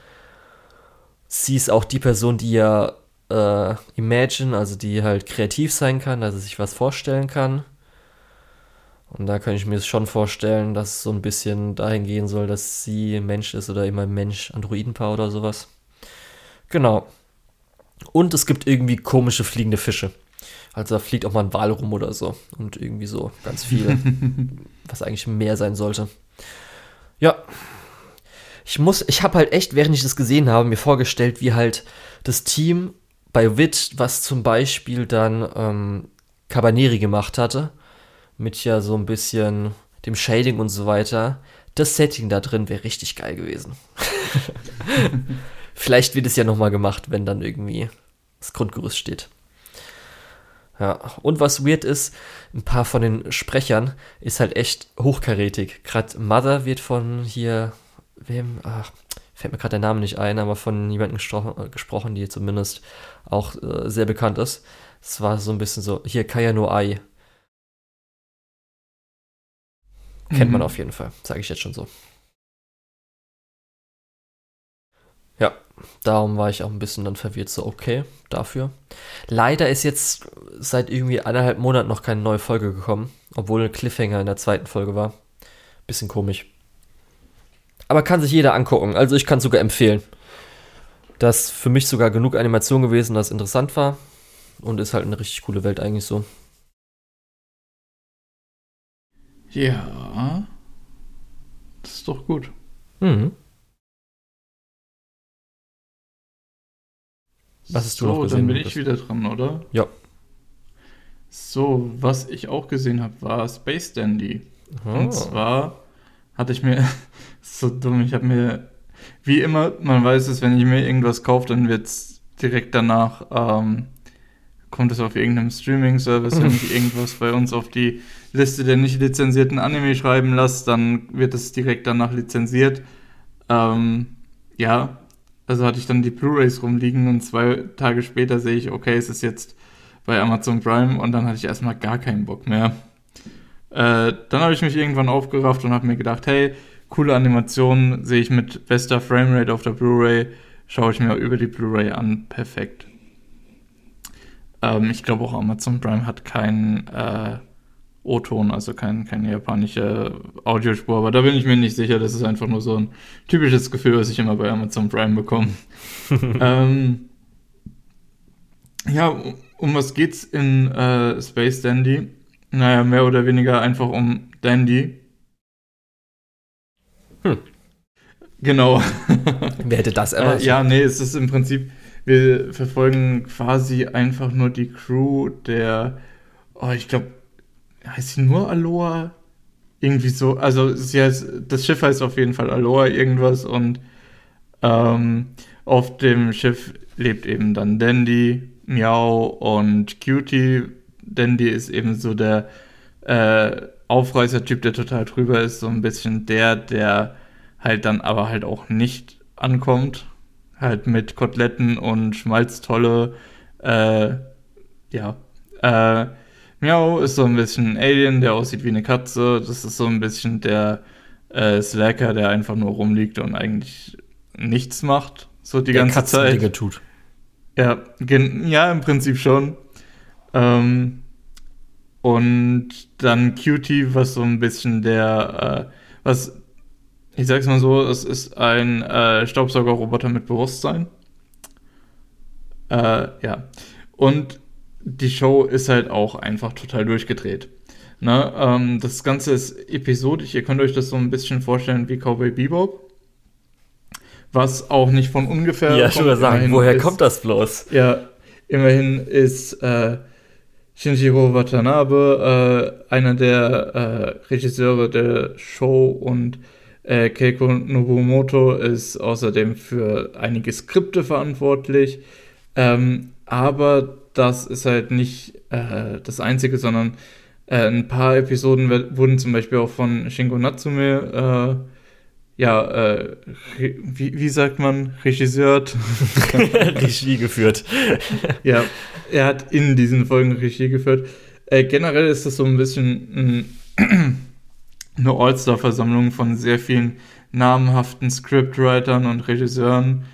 Sie ist auch die Person, die ja äh, Imagine, also die halt kreativ sein kann, also sich was vorstellen kann. Und da kann ich mir schon vorstellen, dass es so ein bisschen dahin gehen soll, dass sie Mensch ist oder immer Mensch-Androidenpaar oder sowas. Genau. Und es gibt irgendwie komische fliegende Fische. Also da fliegt auch mal ein Wal rum oder so. Und irgendwie so ganz viel, was eigentlich mehr sein sollte. Ja. Ich muss, ich habe halt echt, während ich das gesehen habe, mir vorgestellt, wie halt das Team bei Wit, was zum Beispiel dann ähm, Cabaneri gemacht hatte, mit ja so ein bisschen dem Shading und so weiter. Das Setting da drin wäre richtig geil gewesen. Vielleicht wird es ja nochmal gemacht, wenn dann irgendwie das Grundgerüst steht. Ja, und was weird ist, ein paar von den Sprechern ist halt echt hochkarätig. Gerade Mother wird von hier, wem, ach, fällt mir gerade der Name nicht ein, aber von jemandem gespro gesprochen, die zumindest auch äh, sehr bekannt ist. Es war so ein bisschen so, hier Kaya no Ai Kennt mhm. man auf jeden Fall, sage ich jetzt schon so. Darum war ich auch ein bisschen dann verwirrt, so okay, dafür. Leider ist jetzt seit irgendwie eineinhalb Monaten noch keine neue Folge gekommen, obwohl ein Cliffhanger in der zweiten Folge war. Bisschen komisch. Aber kann sich jeder angucken, also ich kann sogar empfehlen. Das ist für mich sogar genug Animation gewesen, dass es interessant war. Und ist halt eine richtig coole Welt eigentlich so. Ja. Das ist doch gut. Mhm. Was hast du so, noch gesehen? dann bin ich wieder dran, oder? Ja. So, was ich auch gesehen habe, war Space Dandy. Oh. Und zwar hatte ich mir, so dumm, ich habe mir, wie immer, man weiß es, wenn ich mir irgendwas kaufe, dann wird es direkt danach ähm, kommt es auf irgendeinem Streaming-Service, wenn ich irgendwas bei uns auf die Liste der nicht lizenzierten Anime schreiben lasse, dann wird es direkt danach lizenziert. Ähm, ja, also hatte ich dann die Blu-rays rumliegen und zwei Tage später sehe ich, okay, es ist jetzt bei Amazon Prime und dann hatte ich erstmal gar keinen Bock mehr. Äh, dann habe ich mich irgendwann aufgerafft und habe mir gedacht, hey, coole Animation, sehe ich mit bester Framerate auf der Blu-ray, schaue ich mir über die Blu-ray an, perfekt. Ähm, ich glaube auch Amazon Prime hat keinen äh, O-Ton, also kein, keine japanische Audiospur, aber da bin ich mir nicht sicher. Das ist einfach nur so ein typisches Gefühl, was ich immer bei Amazon Prime bekomme. ähm, ja, um, was geht's in äh, Space Dandy? Naja, mehr oder weniger einfach um Dandy. Hm. Genau. Wer hätte das erwartet? Äh, ja, nee, es ist im Prinzip wir verfolgen quasi einfach nur die Crew der, oh, ich glaube, heißt sie nur Aloha? Irgendwie so, also sie heißt, das Schiff heißt auf jeden Fall Aloha irgendwas und ähm, auf dem Schiff lebt eben dann Dandy, Miau und Cutie. Dandy ist eben so der äh, Aufreißer-Typ, der total drüber ist, so ein bisschen der, der halt dann aber halt auch nicht ankommt halt mit Koteletten und Schmalztolle. Äh, ja. Äh, Miau ist so ein bisschen ein Alien, der aussieht wie eine Katze. Das ist so ein bisschen der äh, Slacker, der einfach nur rumliegt und eigentlich nichts macht, so die Der ganze Zeit. Tut. Ja, ja, im Prinzip schon. Ähm, und dann Cutie, was so ein bisschen der, äh, was, ich sag's mal so, es ist ein äh, Staubsaugerroboter mit Bewusstsein. Äh, ja. Und die Show ist halt auch einfach total durchgedreht. Ne? Ähm, das Ganze ist episodisch. Ihr könnt euch das so ein bisschen vorstellen wie Cowboy Bebop. Was auch nicht von ungefähr. Ja, schon mal sagen, woher ist- kommt das bloß? Ja, immerhin ist äh, Shinjiro Watanabe äh, einer der äh, Regisseure der Show und äh, Keiko Nobumoto ist außerdem für einige Skripte verantwortlich. Ähm, aber das ist halt nicht äh, das Einzige, sondern äh, ein paar Episoden wurden zum Beispiel auch von Shingo Natsume, äh, ja, äh, wie, wie sagt man, regisseurt. Regie geführt. Ja, er hat in diesen Folgen Regie geführt. Äh, generell ist das so ein bisschen ein, eine All-Star-Versammlung von sehr vielen namhaften Scriptwritern und Regisseuren,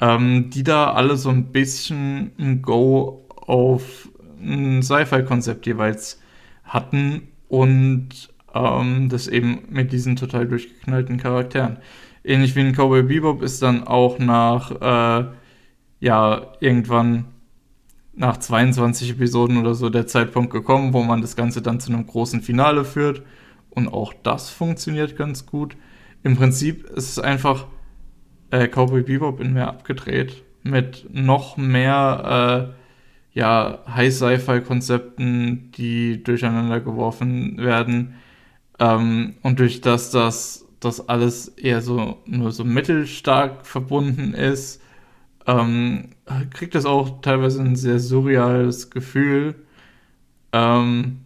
ähm, die da alle so ein bisschen ein Go auf ein Sci-Fi-Konzept jeweils hatten und ähm, das eben mit diesen total durchgeknallten Charakteren. Ähnlich wie in Cowboy Bebop ist dann auch nach äh, ja irgendwann nach 22 Episoden oder so der Zeitpunkt gekommen, wo man das Ganze dann zu einem großen Finale führt. Und auch das funktioniert ganz gut. Im Prinzip ist es einfach äh, Cowboy Bebop in mehr abgedreht. Mit noch mehr äh, ja, High-Sci-Fi-Konzepten, die durcheinander geworfen werden. Ähm, und durch das, dass das alles eher so nur so mittelstark verbunden ist, ähm, kriegt das auch teilweise ein sehr surreales Gefühl. Ähm,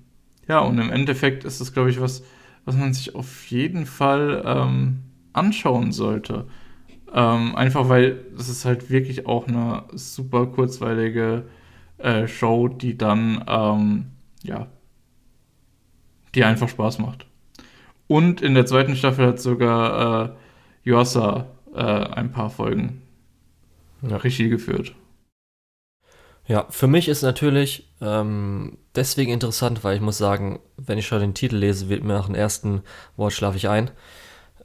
ja, und im Endeffekt ist das, glaube ich, was, was man sich auf jeden Fall ähm, anschauen sollte. Ähm, einfach weil das ist halt wirklich auch eine super kurzweilige äh, Show, die dann, ähm, ja, die einfach Spaß macht. Und in der zweiten Staffel hat sogar äh, Yuasa äh, ein paar Folgen Ja. Regie geführt. Ja, für mich ist natürlich ähm, deswegen interessant, weil ich muss sagen, wenn ich schon den Titel lese, wird mir nach dem ersten Wort schlafe ich ein.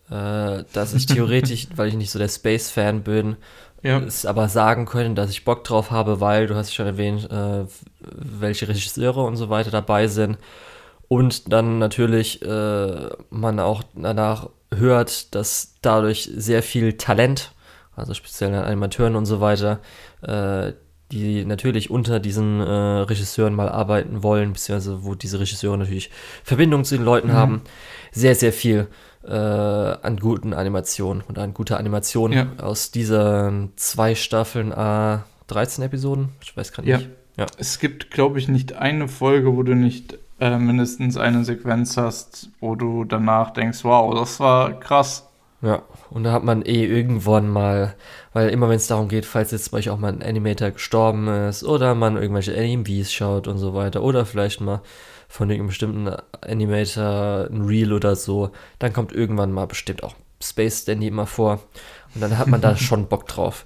Äh, dass ich theoretisch, weil ich nicht so der Space-Fan bin, Ja, es aber sagen können, dass ich Bock drauf habe, weil du hast schon erwähnt, äh, welche Regisseure und so weiter dabei sind. Und dann natürlich äh, man auch danach hört, dass dadurch sehr viel Talent, also speziell an Animateuren und so weiter, äh, die natürlich unter diesen äh, Regisseuren mal arbeiten wollen, beziehungsweise wo diese Regisseure natürlich Verbindung zu den Leuten Mhm. haben, sehr, sehr viel äh, an guten Animationen und an guter Animation Ja. aus diesen zwei Staffeln, äh, 13 Episoden, ich weiß gerade Ja. nicht. Ja. es gibt, glaube ich, nicht eine Folge, wo du nicht äh, mindestens eine Sequenz hast, wo du danach denkst, wow, das war krass. Ja, und da hat man eh irgendwann mal, weil immer wenn es darum geht, falls jetzt bei euch auch mal ein Animator gestorben ist oder man irgendwelche Animes schaut und so weiter oder vielleicht mal von irgendeinem bestimmten Animator ein Reel oder so, dann kommt irgendwann mal bestimmt auch Space Dandy immer vor und dann hat man da schon Bock drauf.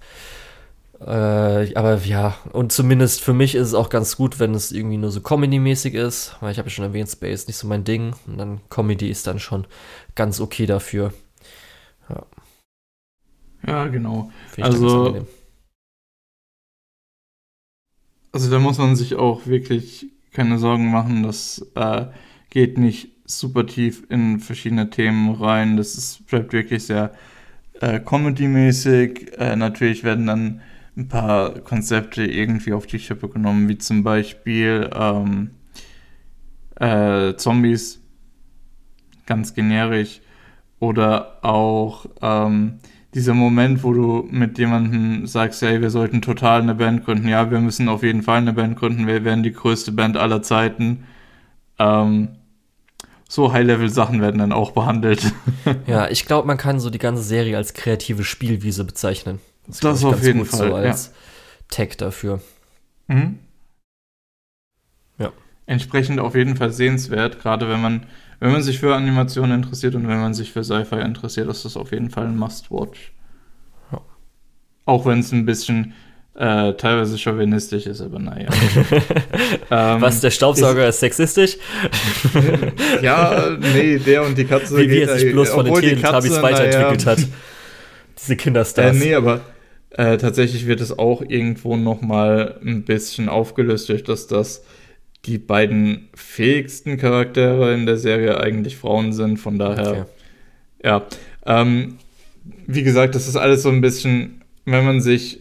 Äh, aber ja, und zumindest für mich ist es auch ganz gut, wenn es irgendwie nur so Comedy-mäßig ist, weil ich habe ja schon erwähnt, Space ist nicht so mein Ding und dann Comedy ist dann schon ganz okay dafür. Ja, genau. Dann ganz Also-. Also da muss man sich auch wirklich keine Sorgen machen. Das äh, geht nicht super tief in verschiedene Themen rein. Das ist, bleibt wirklich sehr äh, Comedy-mäßig. Äh, natürlich werden dann ein paar Konzepte irgendwie auf die Schippe genommen, wie zum Beispiel ähm, äh, Zombies, ganz generisch. Oder auch ähm, dieser Moment, wo du mit jemandem sagst, hey, wir sollten total eine Band gründen. Ja, wir müssen auf jeden Fall eine Band gründen. Wir werden die größte Band aller Zeiten. Ähm, so High-Level-Sachen werden dann auch behandelt. Ja, ich glaube, man kann so die ganze Serie als kreative Spielwiese bezeichnen. Das ich, auf jeden Fall, so als Tag dafür. Mhm. Ja. Entsprechend auf jeden Fall sehenswert, gerade wenn man, wenn man sich für Animationen interessiert und wenn man sich für Sci-Fi interessiert, ist das auf jeden Fall ein Must-Watch. Ja. Auch wenn es ein bisschen äh, teilweise chauvinistisch ist, aber naja. ähm, Was, der Staubsauger ist, ist sexistisch? ja, nee, der und die Katze. Wie, wie er sich bloß von den Teletubbies weiterentwickelt naja, hat. Diese Kinderstars. Äh, nee, aber äh, tatsächlich wird es auch irgendwo noch mal ein bisschen aufgelöst, durch dass das die beiden fähigsten Charaktere in der Serie eigentlich Frauen sind. Von daher, okay. ja. Ähm, wie gesagt, das ist alles so ein bisschen, wenn man sich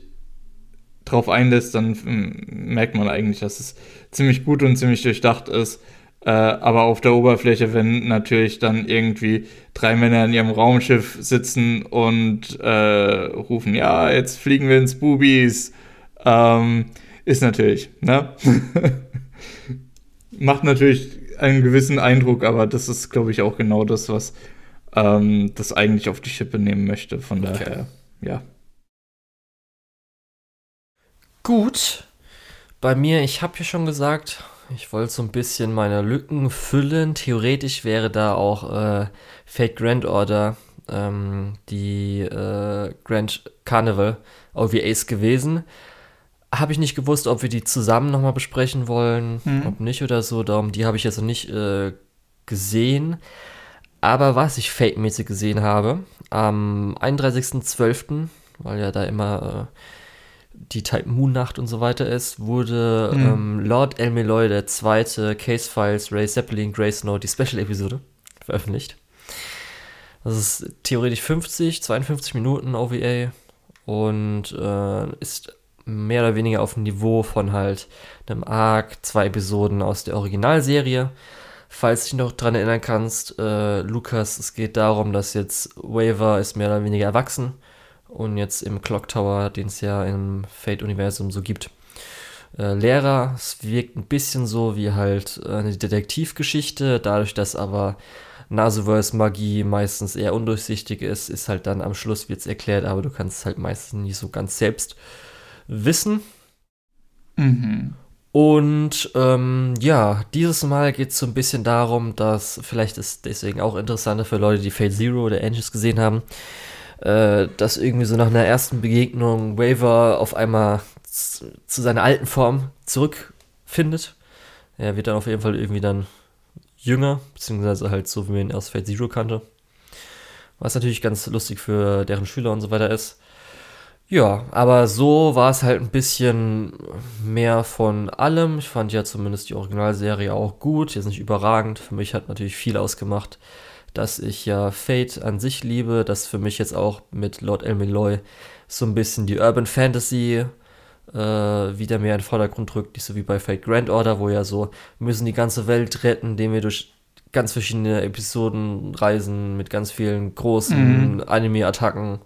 drauf einlässt, dann hm, merkt man eigentlich, dass es ziemlich gut und ziemlich durchdacht ist. Äh, aber auf der Oberfläche, wenn natürlich dann irgendwie drei Männer in ihrem Raumschiff sitzen und äh, rufen, ja, jetzt fliegen wir ins Bubis, ähm, ist natürlich, ne? Macht natürlich einen gewissen Eindruck, aber das ist, glaube ich, auch genau das, was ähm, das eigentlich auf die Schippe nehmen möchte. Von okay. daher, ja. Gut. Bei mir, ich habe ja schon gesagt, ich wollte so ein bisschen meine Lücken füllen. Theoretisch wäre da auch äh, Fate Grand Order, ähm, die äh, Grand Carnival OVAs gewesen. Habe ich nicht gewusst, ob wir die zusammen nochmal besprechen wollen, mhm. ob nicht oder so. Darum, die habe ich jetzt noch nicht äh, gesehen. Aber was ich Fate-mäßig gesehen habe, am 31.12., weil ja da immer äh, die Type Moon Nacht und so weiter ist, wurde mhm. ähm, Lord Elmeloy, der zweite Case Files, Ray Zeppelin, Grey Snow, die Special-Episode veröffentlicht. Das ist theoretisch 50, 52 Minuten OVA und äh, ist mehr oder weniger auf dem Niveau von halt einem Arc, zwei Episoden aus der Originalserie. Falls dich noch dran erinnern kannst, äh, Lukas, es geht darum, dass jetzt Waver ist mehr oder weniger erwachsen und jetzt im Clock Tower, den es ja im Fate-Universum so gibt. Äh, Lehrer, es wirkt ein bisschen so wie halt eine Detektivgeschichte, dadurch, dass aber Naseverse-Magie meistens eher undurchsichtig ist, ist halt dann am Schluss wird es erklärt, aber du kannst es halt meistens nicht so ganz selbst wissen. Mhm. Und ähm, ja, dieses Mal geht es so ein bisschen darum, dass vielleicht ist deswegen auch interessanter für Leute, die Fate Zero oder Angels gesehen haben, äh, dass irgendwie so nach einer ersten Begegnung Waver auf einmal zu seiner alten Form zurückfindet. Er wird dann auf jeden Fall irgendwie dann jünger, beziehungsweise halt so, wie man ihn aus Fate Zero kannte. Was natürlich ganz lustig für deren Schüler und so weiter ist. Ja, aber so war es halt ein bisschen mehr von allem. Ich fand ja zumindest die Originalserie auch gut, jetzt nicht überragend. Für mich hat natürlich viel ausgemacht dass ich ja Fate an sich liebe, dass für mich jetzt auch mit Lord Elmiloy so ein bisschen die Urban Fantasy äh, wieder mehr in den Vordergrund rückt, nicht so wie bei Fate Grand Order, wo ja so, wir müssen die ganze Welt retten, indem wir durch ganz verschiedene Episoden reisen mit ganz vielen großen mhm. Anime-Attacken.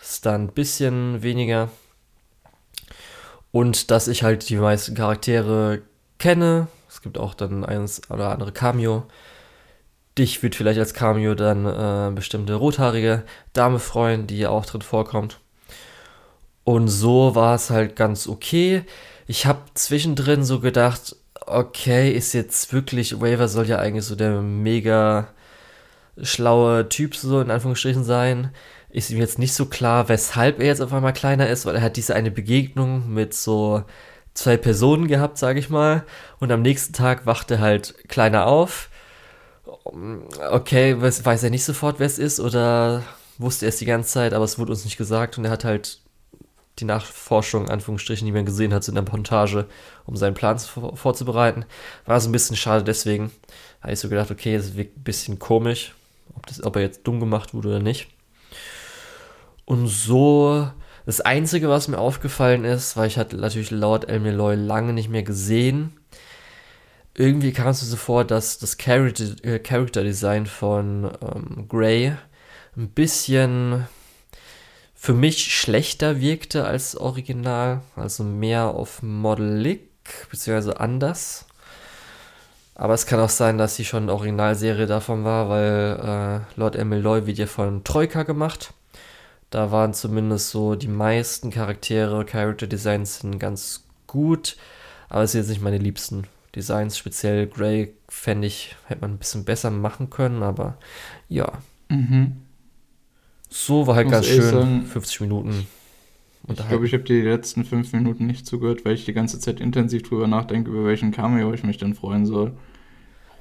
Ist dann ein bisschen weniger. Und dass ich halt die meisten Charaktere kenne. Es gibt auch dann eins oder andere Cameo dich wird vielleicht als Cameo dann äh, bestimmte rothaarige Dame freuen, die ja auch drin vorkommt. Und so war es halt ganz okay. Ich habe zwischendrin so gedacht, okay, ist jetzt wirklich, Waver soll ja eigentlich so der mega schlaue Typ so in Anführungsstrichen sein. Ist ihm jetzt nicht so klar, weshalb er jetzt auf einmal kleiner ist, weil er hat diese eine Begegnung mit so zwei Personen gehabt, sage ich mal. Und am nächsten Tag wacht er halt kleiner auf okay, weiß, weiß er nicht sofort, wer es ist oder wusste er es die ganze Zeit, aber es wurde uns nicht gesagt und er hat halt die Nachforschung, Anführungsstrichen, die man gesehen hat, in der Montage, um seinen Plan vor, vorzubereiten. War so ein bisschen schade, deswegen habe ich so gedacht, okay, es wirkt ein bisschen komisch, ob, das, ob er jetzt dumm gemacht wurde oder nicht. Und so, das Einzige, was mir aufgefallen ist, weil ich hatte natürlich laut Elmeloy lange nicht mehr gesehen, irgendwie kam es mir so vor, dass das Character, äh, Design von ähm, Grey ein bisschen für mich schlechter wirkte als Original, also mehr auf Modelic, beziehungsweise anders. Aber es kann auch sein, dass sie schon eine Originalserie davon war, weil äh, Lord Emeloy wird ja von Troika gemacht. Da waren zumindest so die meisten Charaktere, Character Designs sind ganz gut, aber es sind jetzt nicht meine liebsten Designs, speziell Grey, fände ich, hätte man ein bisschen besser machen können, aber ja. Mhm. So war halt ganz schön. Sagen, 50 Minuten. Ich glaube, ich habe die letzten fünf Minuten nicht zugehört, weil ich die ganze Zeit intensiv drüber nachdenke, über welchen Cameo ich mich denn freuen soll.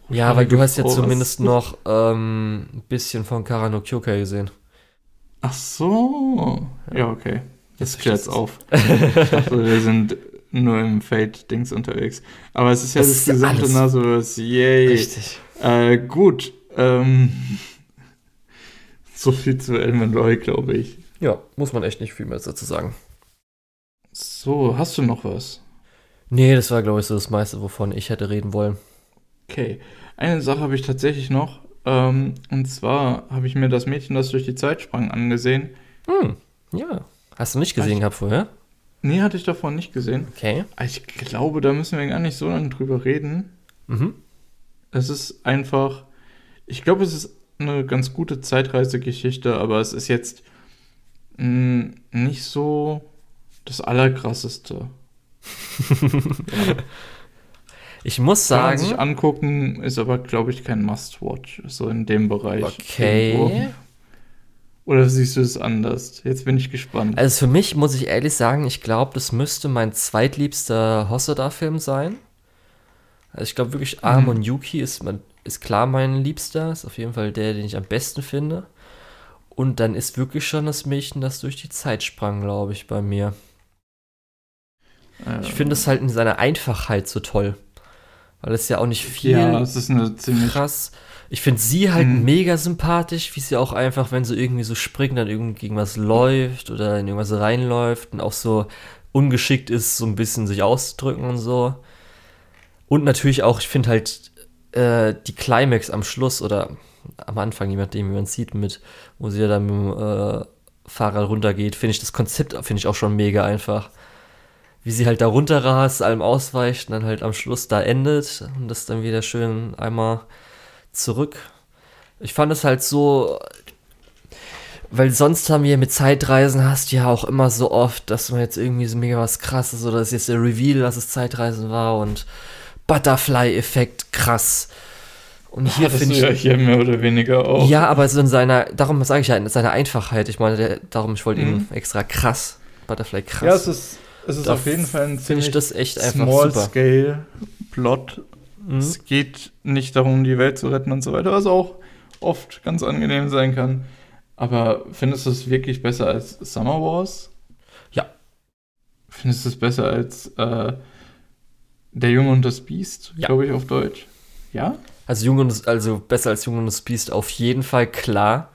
Ja, weil du hast ja zumindest noch ähm, ein bisschen von Karano Kyokai gesehen. Ach so. Ja, okay. Das klärt's auf. ich dachte, wir sind nur im Fate-Dings unterwegs. Aber es ist ja das, das gesamte ja Nasoverse. Yay. Richtig. Äh, gut. Ähm, so viel zu Elman Roy, glaube ich. Ja, muss man echt nicht viel mehr dazu sagen. So, hast du noch was? Nee, das war, glaube ich, so das meiste, wovon ich hätte reden wollen. Okay. Eine Sache habe ich tatsächlich noch. Ähm, und zwar habe ich mir das Mädchen, das durch die Zeit sprang, angesehen. Hm, ja. Hast du nicht gesehen ich, gehabt vorher? Nee, hatte ich davon nicht gesehen. Okay. Ich glaube, da müssen wir gar nicht so lange drüber reden. Mhm. Es ist einfach. Ich glaube, es ist eine ganz gute Zeitreisegeschichte, aber es ist jetzt mh, hm, nicht so das Allerkrasseste. ja. Ich muss sagen. Kann man sich angucken, ist aber, glaube ich, kein Must-Watch, so in dem Bereich. Okay. Irgendwo. Oder siehst du es anders? Jetzt bin ich gespannt. Also für mich muss ich ehrlich sagen, ich glaube, das müsste mein zweitliebster Hosoda-Film sein. Also ich glaube wirklich, Arm mhm. und Yuki ist, ist klar mein Liebster, ist auf jeden Fall der, den ich am besten finde. Und dann ist wirklich schon das Mädchen, das durch die Zeit sprang, glaube ich, bei mir. Ähm. Ich finde es halt in seiner Einfachheit so toll. Weil es ja auch nicht viel ja, es ist eine ziemlich krass. Ich finde sie halt mhm. mega sympathisch, wie sie auch einfach, wenn sie irgendwie so springt, dann irgendwie gegen was läuft oder in irgendwas reinläuft und auch so ungeschickt ist, so ein bisschen sich auszudrücken und so. Und natürlich auch, ich finde halt äh, die Climax am Schluss oder am Anfang, je nachdem, wie man es sieht, mit, wo sie ja dann mit dem äh, Fahrrad runtergeht, finde ich das Konzept, finde ich auch schon mega einfach. Wie sie halt da runterrast, allem ausweicht und dann halt am Schluss da endet und das dann wieder schön einmal zurück. Ich fand es halt so, weil sonst haben wir mit Zeitreisen hast ja auch immer so oft, dass man jetzt irgendwie so mega was krasses oder ist jetzt der Reveal, dass es Zeitreisen war und Butterfly-Effekt krass. Und hier finde ich. Ja, hier mehr oder weniger auch. Ja, aber so in seiner, darum sage ich ja, in seiner Einfachheit. Ich meine, der, darum, ich wollte mhm. ihn extra krass, Butterfly krass. Ja, es ist, es ist auf jeden Fall ein ziemlich ich das echt einfach Small-Scale-Plot. Mhm. Es geht nicht darum, die Welt zu retten und so weiter, was auch oft ganz angenehm sein kann. Aber findest du es wirklich besser als Summer Wars? Ja. Findest du es besser als äh, Der Junge und das Biest, ja. glaube ich, auf Deutsch? Ja? Also, Junge und das, also besser als Junge und das Biest auf jeden Fall klar.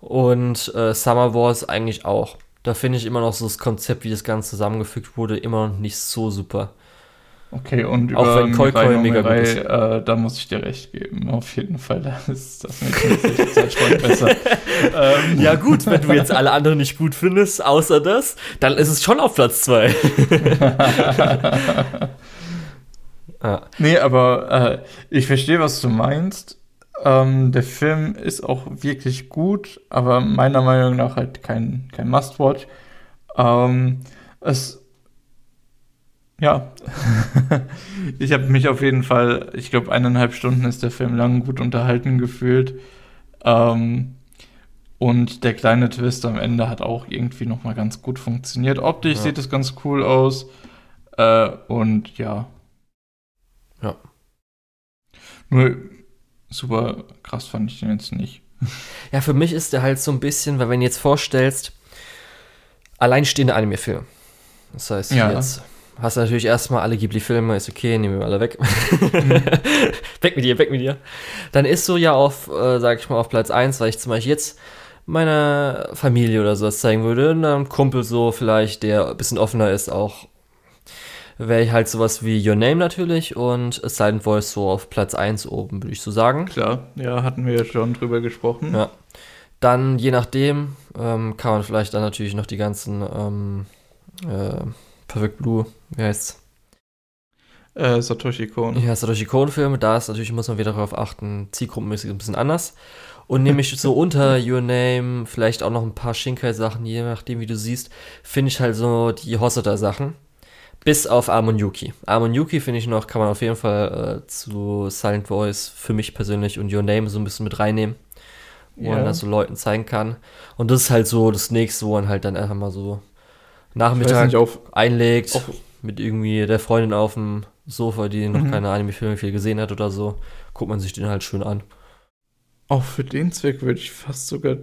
Und äh, Summer Wars eigentlich auch. Da finde ich immer noch so das Konzept, wie das Ganze zusammengefügt wurde, immer noch nicht so super. Okay, und über Auch wenn Koi Koi mega gut ist. Äh, da muss ich dir recht geben. Auf jeden Fall, da ist das dem Zeitsprung besser. ähm. Ja gut, wenn du jetzt alle anderen nicht gut findest, außer das, dann ist es schon auf Platz 2. ah. Nee, aber äh, ich verstehe, was du meinst. Ähm, der Film ist auch wirklich gut, aber meiner Meinung nach halt kein, kein Must-Watch. Ähm, es ja, ich habe mich auf jeden Fall, ich glaube, eineinhalb Stunden ist der Film lang gut unterhalten gefühlt. Ähm, und der kleine Twist am Ende hat auch irgendwie nochmal ganz gut funktioniert. Optisch ja. sieht es ganz cool aus. Äh, und ja. Ja. Nur super krass fand ich den jetzt nicht. Ja, für mich ist der halt so ein bisschen, weil wenn du jetzt vorstellst, alleinstehende Anime-Film. Das heißt, ja. jetzt hast du natürlich erstmal alle Ghibli-Filme, ist okay, nehmen wir alle weg. Mhm. weg mit dir, weg mit dir. Dann ist so ja auf, äh, sag ich mal, auf Platz 1, weil ich zum Beispiel jetzt meiner Familie oder sowas zeigen würde, einem Kumpel so vielleicht, der ein bisschen offener ist, auch wäre ich halt sowas wie Your Name natürlich und Silent Voice so auf Platz 1 oben, würde ich so sagen. Klar, ja, hatten wir ja schon drüber gesprochen. Ja. Dann, je nachdem, ähm, kann man vielleicht dann natürlich noch die ganzen ähm, äh, Perfect Blue, wie heißt's? Äh, Satoshi Kon. Ja, Satoshi Kon-Filme, da ist natürlich, muss man wieder darauf achten, zielgruppenmäßig ein bisschen anders. Und nämlich so unter Your Name, vielleicht auch noch ein paar Shinkai-Sachen, je nachdem, wie du siehst, finde ich halt so die Hosoda-Sachen. Bis auf Amon Yuki. Amon Yuki finde ich noch, kann man auf jeden Fall äh, zu Silent Voice für mich persönlich und Your Name so ein bisschen mit reinnehmen. Wo yeah. man das so Leuten zeigen kann. Und das ist halt so das nächste, wo man halt dann einfach mal so Nachmittag nicht, auf, einlegt, auf- mit irgendwie der Freundin auf dem Sofa, die noch Mhm. keine Anime-Filme viel gesehen hat oder so, guckt man sich den halt schön an. auch für den Zweck würde ich fast sogar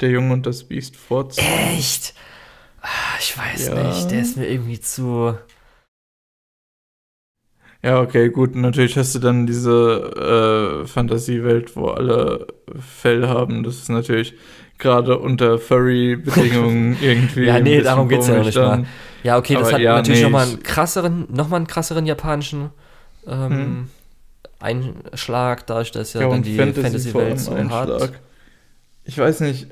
Der Junge und das Biest vorziehen. Echt? Ah, Ich weiß Ja. nicht, der ist mir irgendwie zu. Ja, okay, gut. Natürlich hast du dann diese äh, Fantasiewelt, wo alle Fell haben. Das ist natürlich gerade unter Furry-Bedingungen irgendwie. Ja, nee, darum geht's ja nicht mal. dann. Ja, okay, das Aber hat ja, natürlich nee, nochmal einen krasseren, nochmal einen krasseren japanischen ähm, Hm. Einschlag, dadurch, dass ja, Ja, dann die Fantasy-Welt so hat. Ich weiß nicht,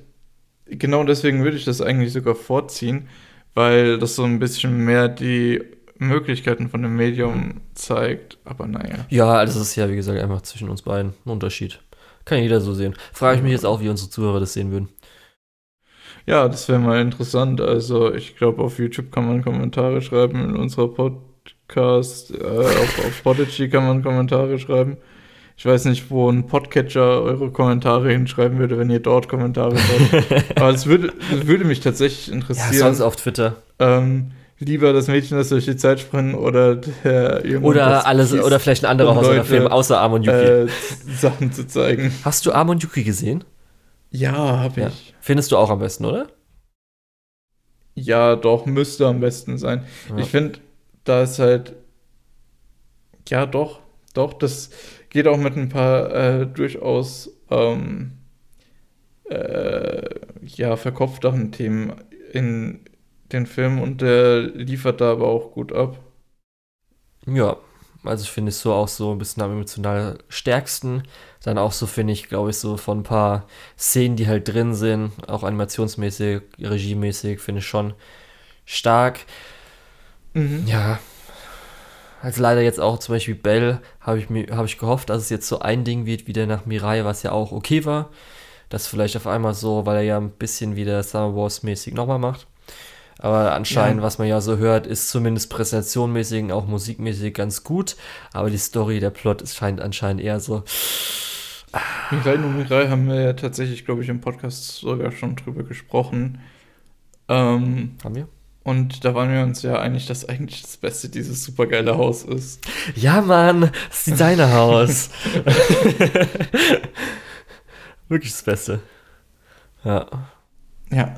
genau deswegen würde ich das eigentlich sogar vorziehen, weil das so ein bisschen mehr die Möglichkeiten von dem Medium zeigt. Aber naja. Ja, also das ist ja, wie gesagt, einfach zwischen uns beiden ein Unterschied. Kann jeder so sehen. Frage ich mich jetzt auch, wie unsere Zuhörer das sehen würden. Ja, das wäre mal interessant. Also ich glaube, auf YouTube kann man Kommentare schreiben, in unserer Podcast, äh, auf, auf Podigy kann man Kommentare schreiben. Ich weiß nicht, wo ein Podcatcher eure Kommentare hinschreiben würde, wenn ihr dort Kommentare schreibt. Aber es würde, würde mich tatsächlich Ja, interessieren. sonst auf Twitter. ähm, lieber das Mädchen, das durch die Zeit springt, oder der Junge. Oder alles, schießt, oder vielleicht ein anderer um Hausaufgaben Leute, Film außer Arm und Yuki. äh, Sachen zu zeigen. Hast du Arm und Yuki gesehen? Ja, habe Ja. ich. Findest du auch am besten, oder? Ja, doch, müsste am besten sein. Ja. Ich finde, da ist halt. Ja, doch, doch, das geht auch mit ein paar äh, durchaus ähm, äh, ja, verkopfteren Themen in den Film und der liefert da aber auch gut ab. Ja, also ich finde es so auch so ein bisschen am emotional stärksten. Dann auch so, finde ich, glaube ich, so von ein paar Szenen, die halt drin sind, auch animationsmäßig, regiemäßig, finde ich schon stark. Mhm. Ja. Also leider jetzt auch zum Beispiel Bell, habe ich, mir- habe ich gehofft, dass es jetzt so ein Ding wird, wieder nach Mirai, was ja auch okay war. Das vielleicht auf einmal so, weil er ja ein bisschen wieder Star Wars mäßig nochmal macht. Aber anscheinend, Ja. was man ja so hört, ist zumindest präsentationmäßig und auch musikmäßig ganz gut. Aber die Story, der Plot, es scheint anscheinend eher so. Mirai no Mirai haben wir ja tatsächlich, glaube ich, im Podcast sogar schon drüber gesprochen. Ähm, Haben wir? Und da waren wir uns ja einig, dass eigentlich das Beste dieses supergeile Haus ist. Ja, Mann, das Designerhaus. Wirklich das Beste. Ja. Ja,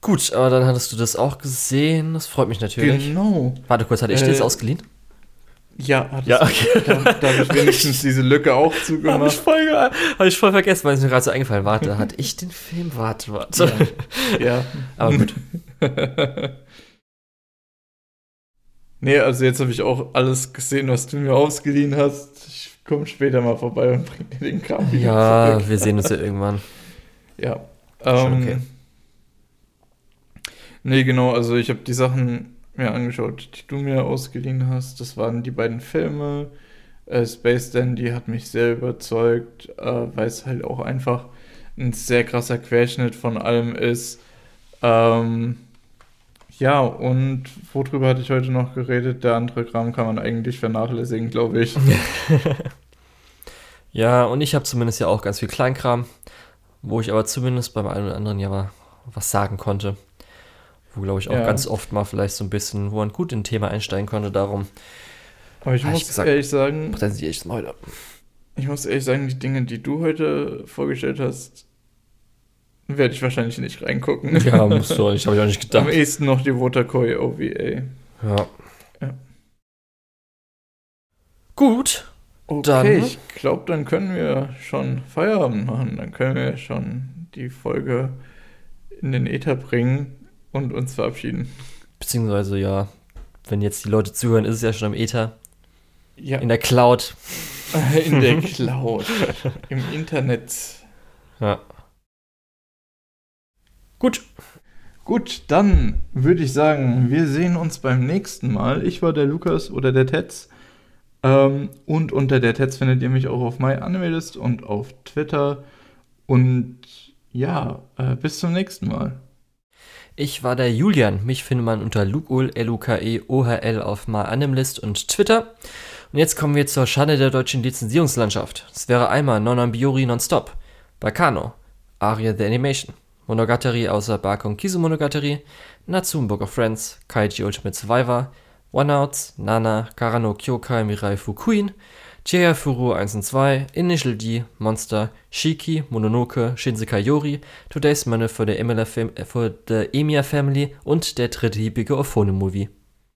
Gut, aber dann hattest du das auch gesehen. Das freut mich natürlich. genau. Warte kurz, hatte ich dir das Äh, ausgeliehen? Ja, hattest Ja, okay. Da, da habe ich wenigstens diese Lücke auch Habe ich, zugemacht. voll, hab ich voll vergessen, weil es mir gerade so eingefallen war. Warte, hatte ich den Film? Warte, warte. Ja. Aber gut. nee, also jetzt habe ich auch alles gesehen, was du mir ausgeliehen hast. Ich komme später mal vorbei und bring dir den Kram wieder Ja, zurück. wir sehen uns ja irgendwann. Ja. Ähm, okay. Nee, genau, also ich habe die Sachen mir angeschaut, die du mir ausgeliehen hast. Das waren die beiden Filme. Äh, Space Dandy hat mich sehr überzeugt, äh, weil es halt auch einfach ein sehr krasser Querschnitt von allem ist. Ähm, ja, und worüber hatte ich heute noch geredet? Der andere Kram kann man eigentlich vernachlässigen, glaube ich. Ja, und ich habe zumindest ja auch ganz viel Kleinkram, wo ich aber zumindest beim einen oder anderen ja mal was sagen konnte. Wo, glaube ich, auch Ja. ganz oft mal vielleicht so ein bisschen, wo man gut in ein Thema einsteigen konnte. Darum Aber ich Hab ich muss gesagt. ehrlich sagen, präsentiere ich es mal heute. Ich muss ehrlich sagen, die Dinge, die du heute vorgestellt hast, werde ich wahrscheinlich nicht reingucken. Ja, musst du auch nicht, habe ich auch nicht Am gedacht. ehesten noch die Wotakoi OVA. Ja. Ja. Gut. Okay, Dann- ich glaube, dann können wir schon Feierabend machen. Dann können wir schon die Folge in den Äther bringen und uns verabschieden. Beziehungsweise, ja, wenn jetzt die Leute zuhören, ist es ja schon im Ether, Ja, in der Cloud. in der Cloud, im Internet. Ja. Gut. Gut, dann würde ich sagen, wir sehen uns beim nächsten Mal. Ich war der Lukas oder der Tetz. Ähm, und unter der Tetz findet ihr mich auch auf MyAnimalist und auf Twitter. Und ja, äh, bis zum nächsten Mal. Ich war der Julian. Mich findet man unter Lukul, L-U-K-E-O-H-L auf MyAnimlist und Twitter. Und jetzt kommen wir zur Schande der deutschen Lizenzierungslandschaft. Es wäre einmal Non Biori Nonstop, Bacano, Aria the Animation, Monogatari außer Bakon Kizu Monogatari, Natsume Book of Friends, Kaiji Ultimate Survivor, One Outs, Nana, Karano Kyokai Mirai Fukuin, Chieya Furu 1 und 2, Initial D, Monster, Shiki, Mononoke, Shinsekai Yori, Today's Money for the Emilia, Fam für the Emiya Family und der dritte hiebige Ophone Movie.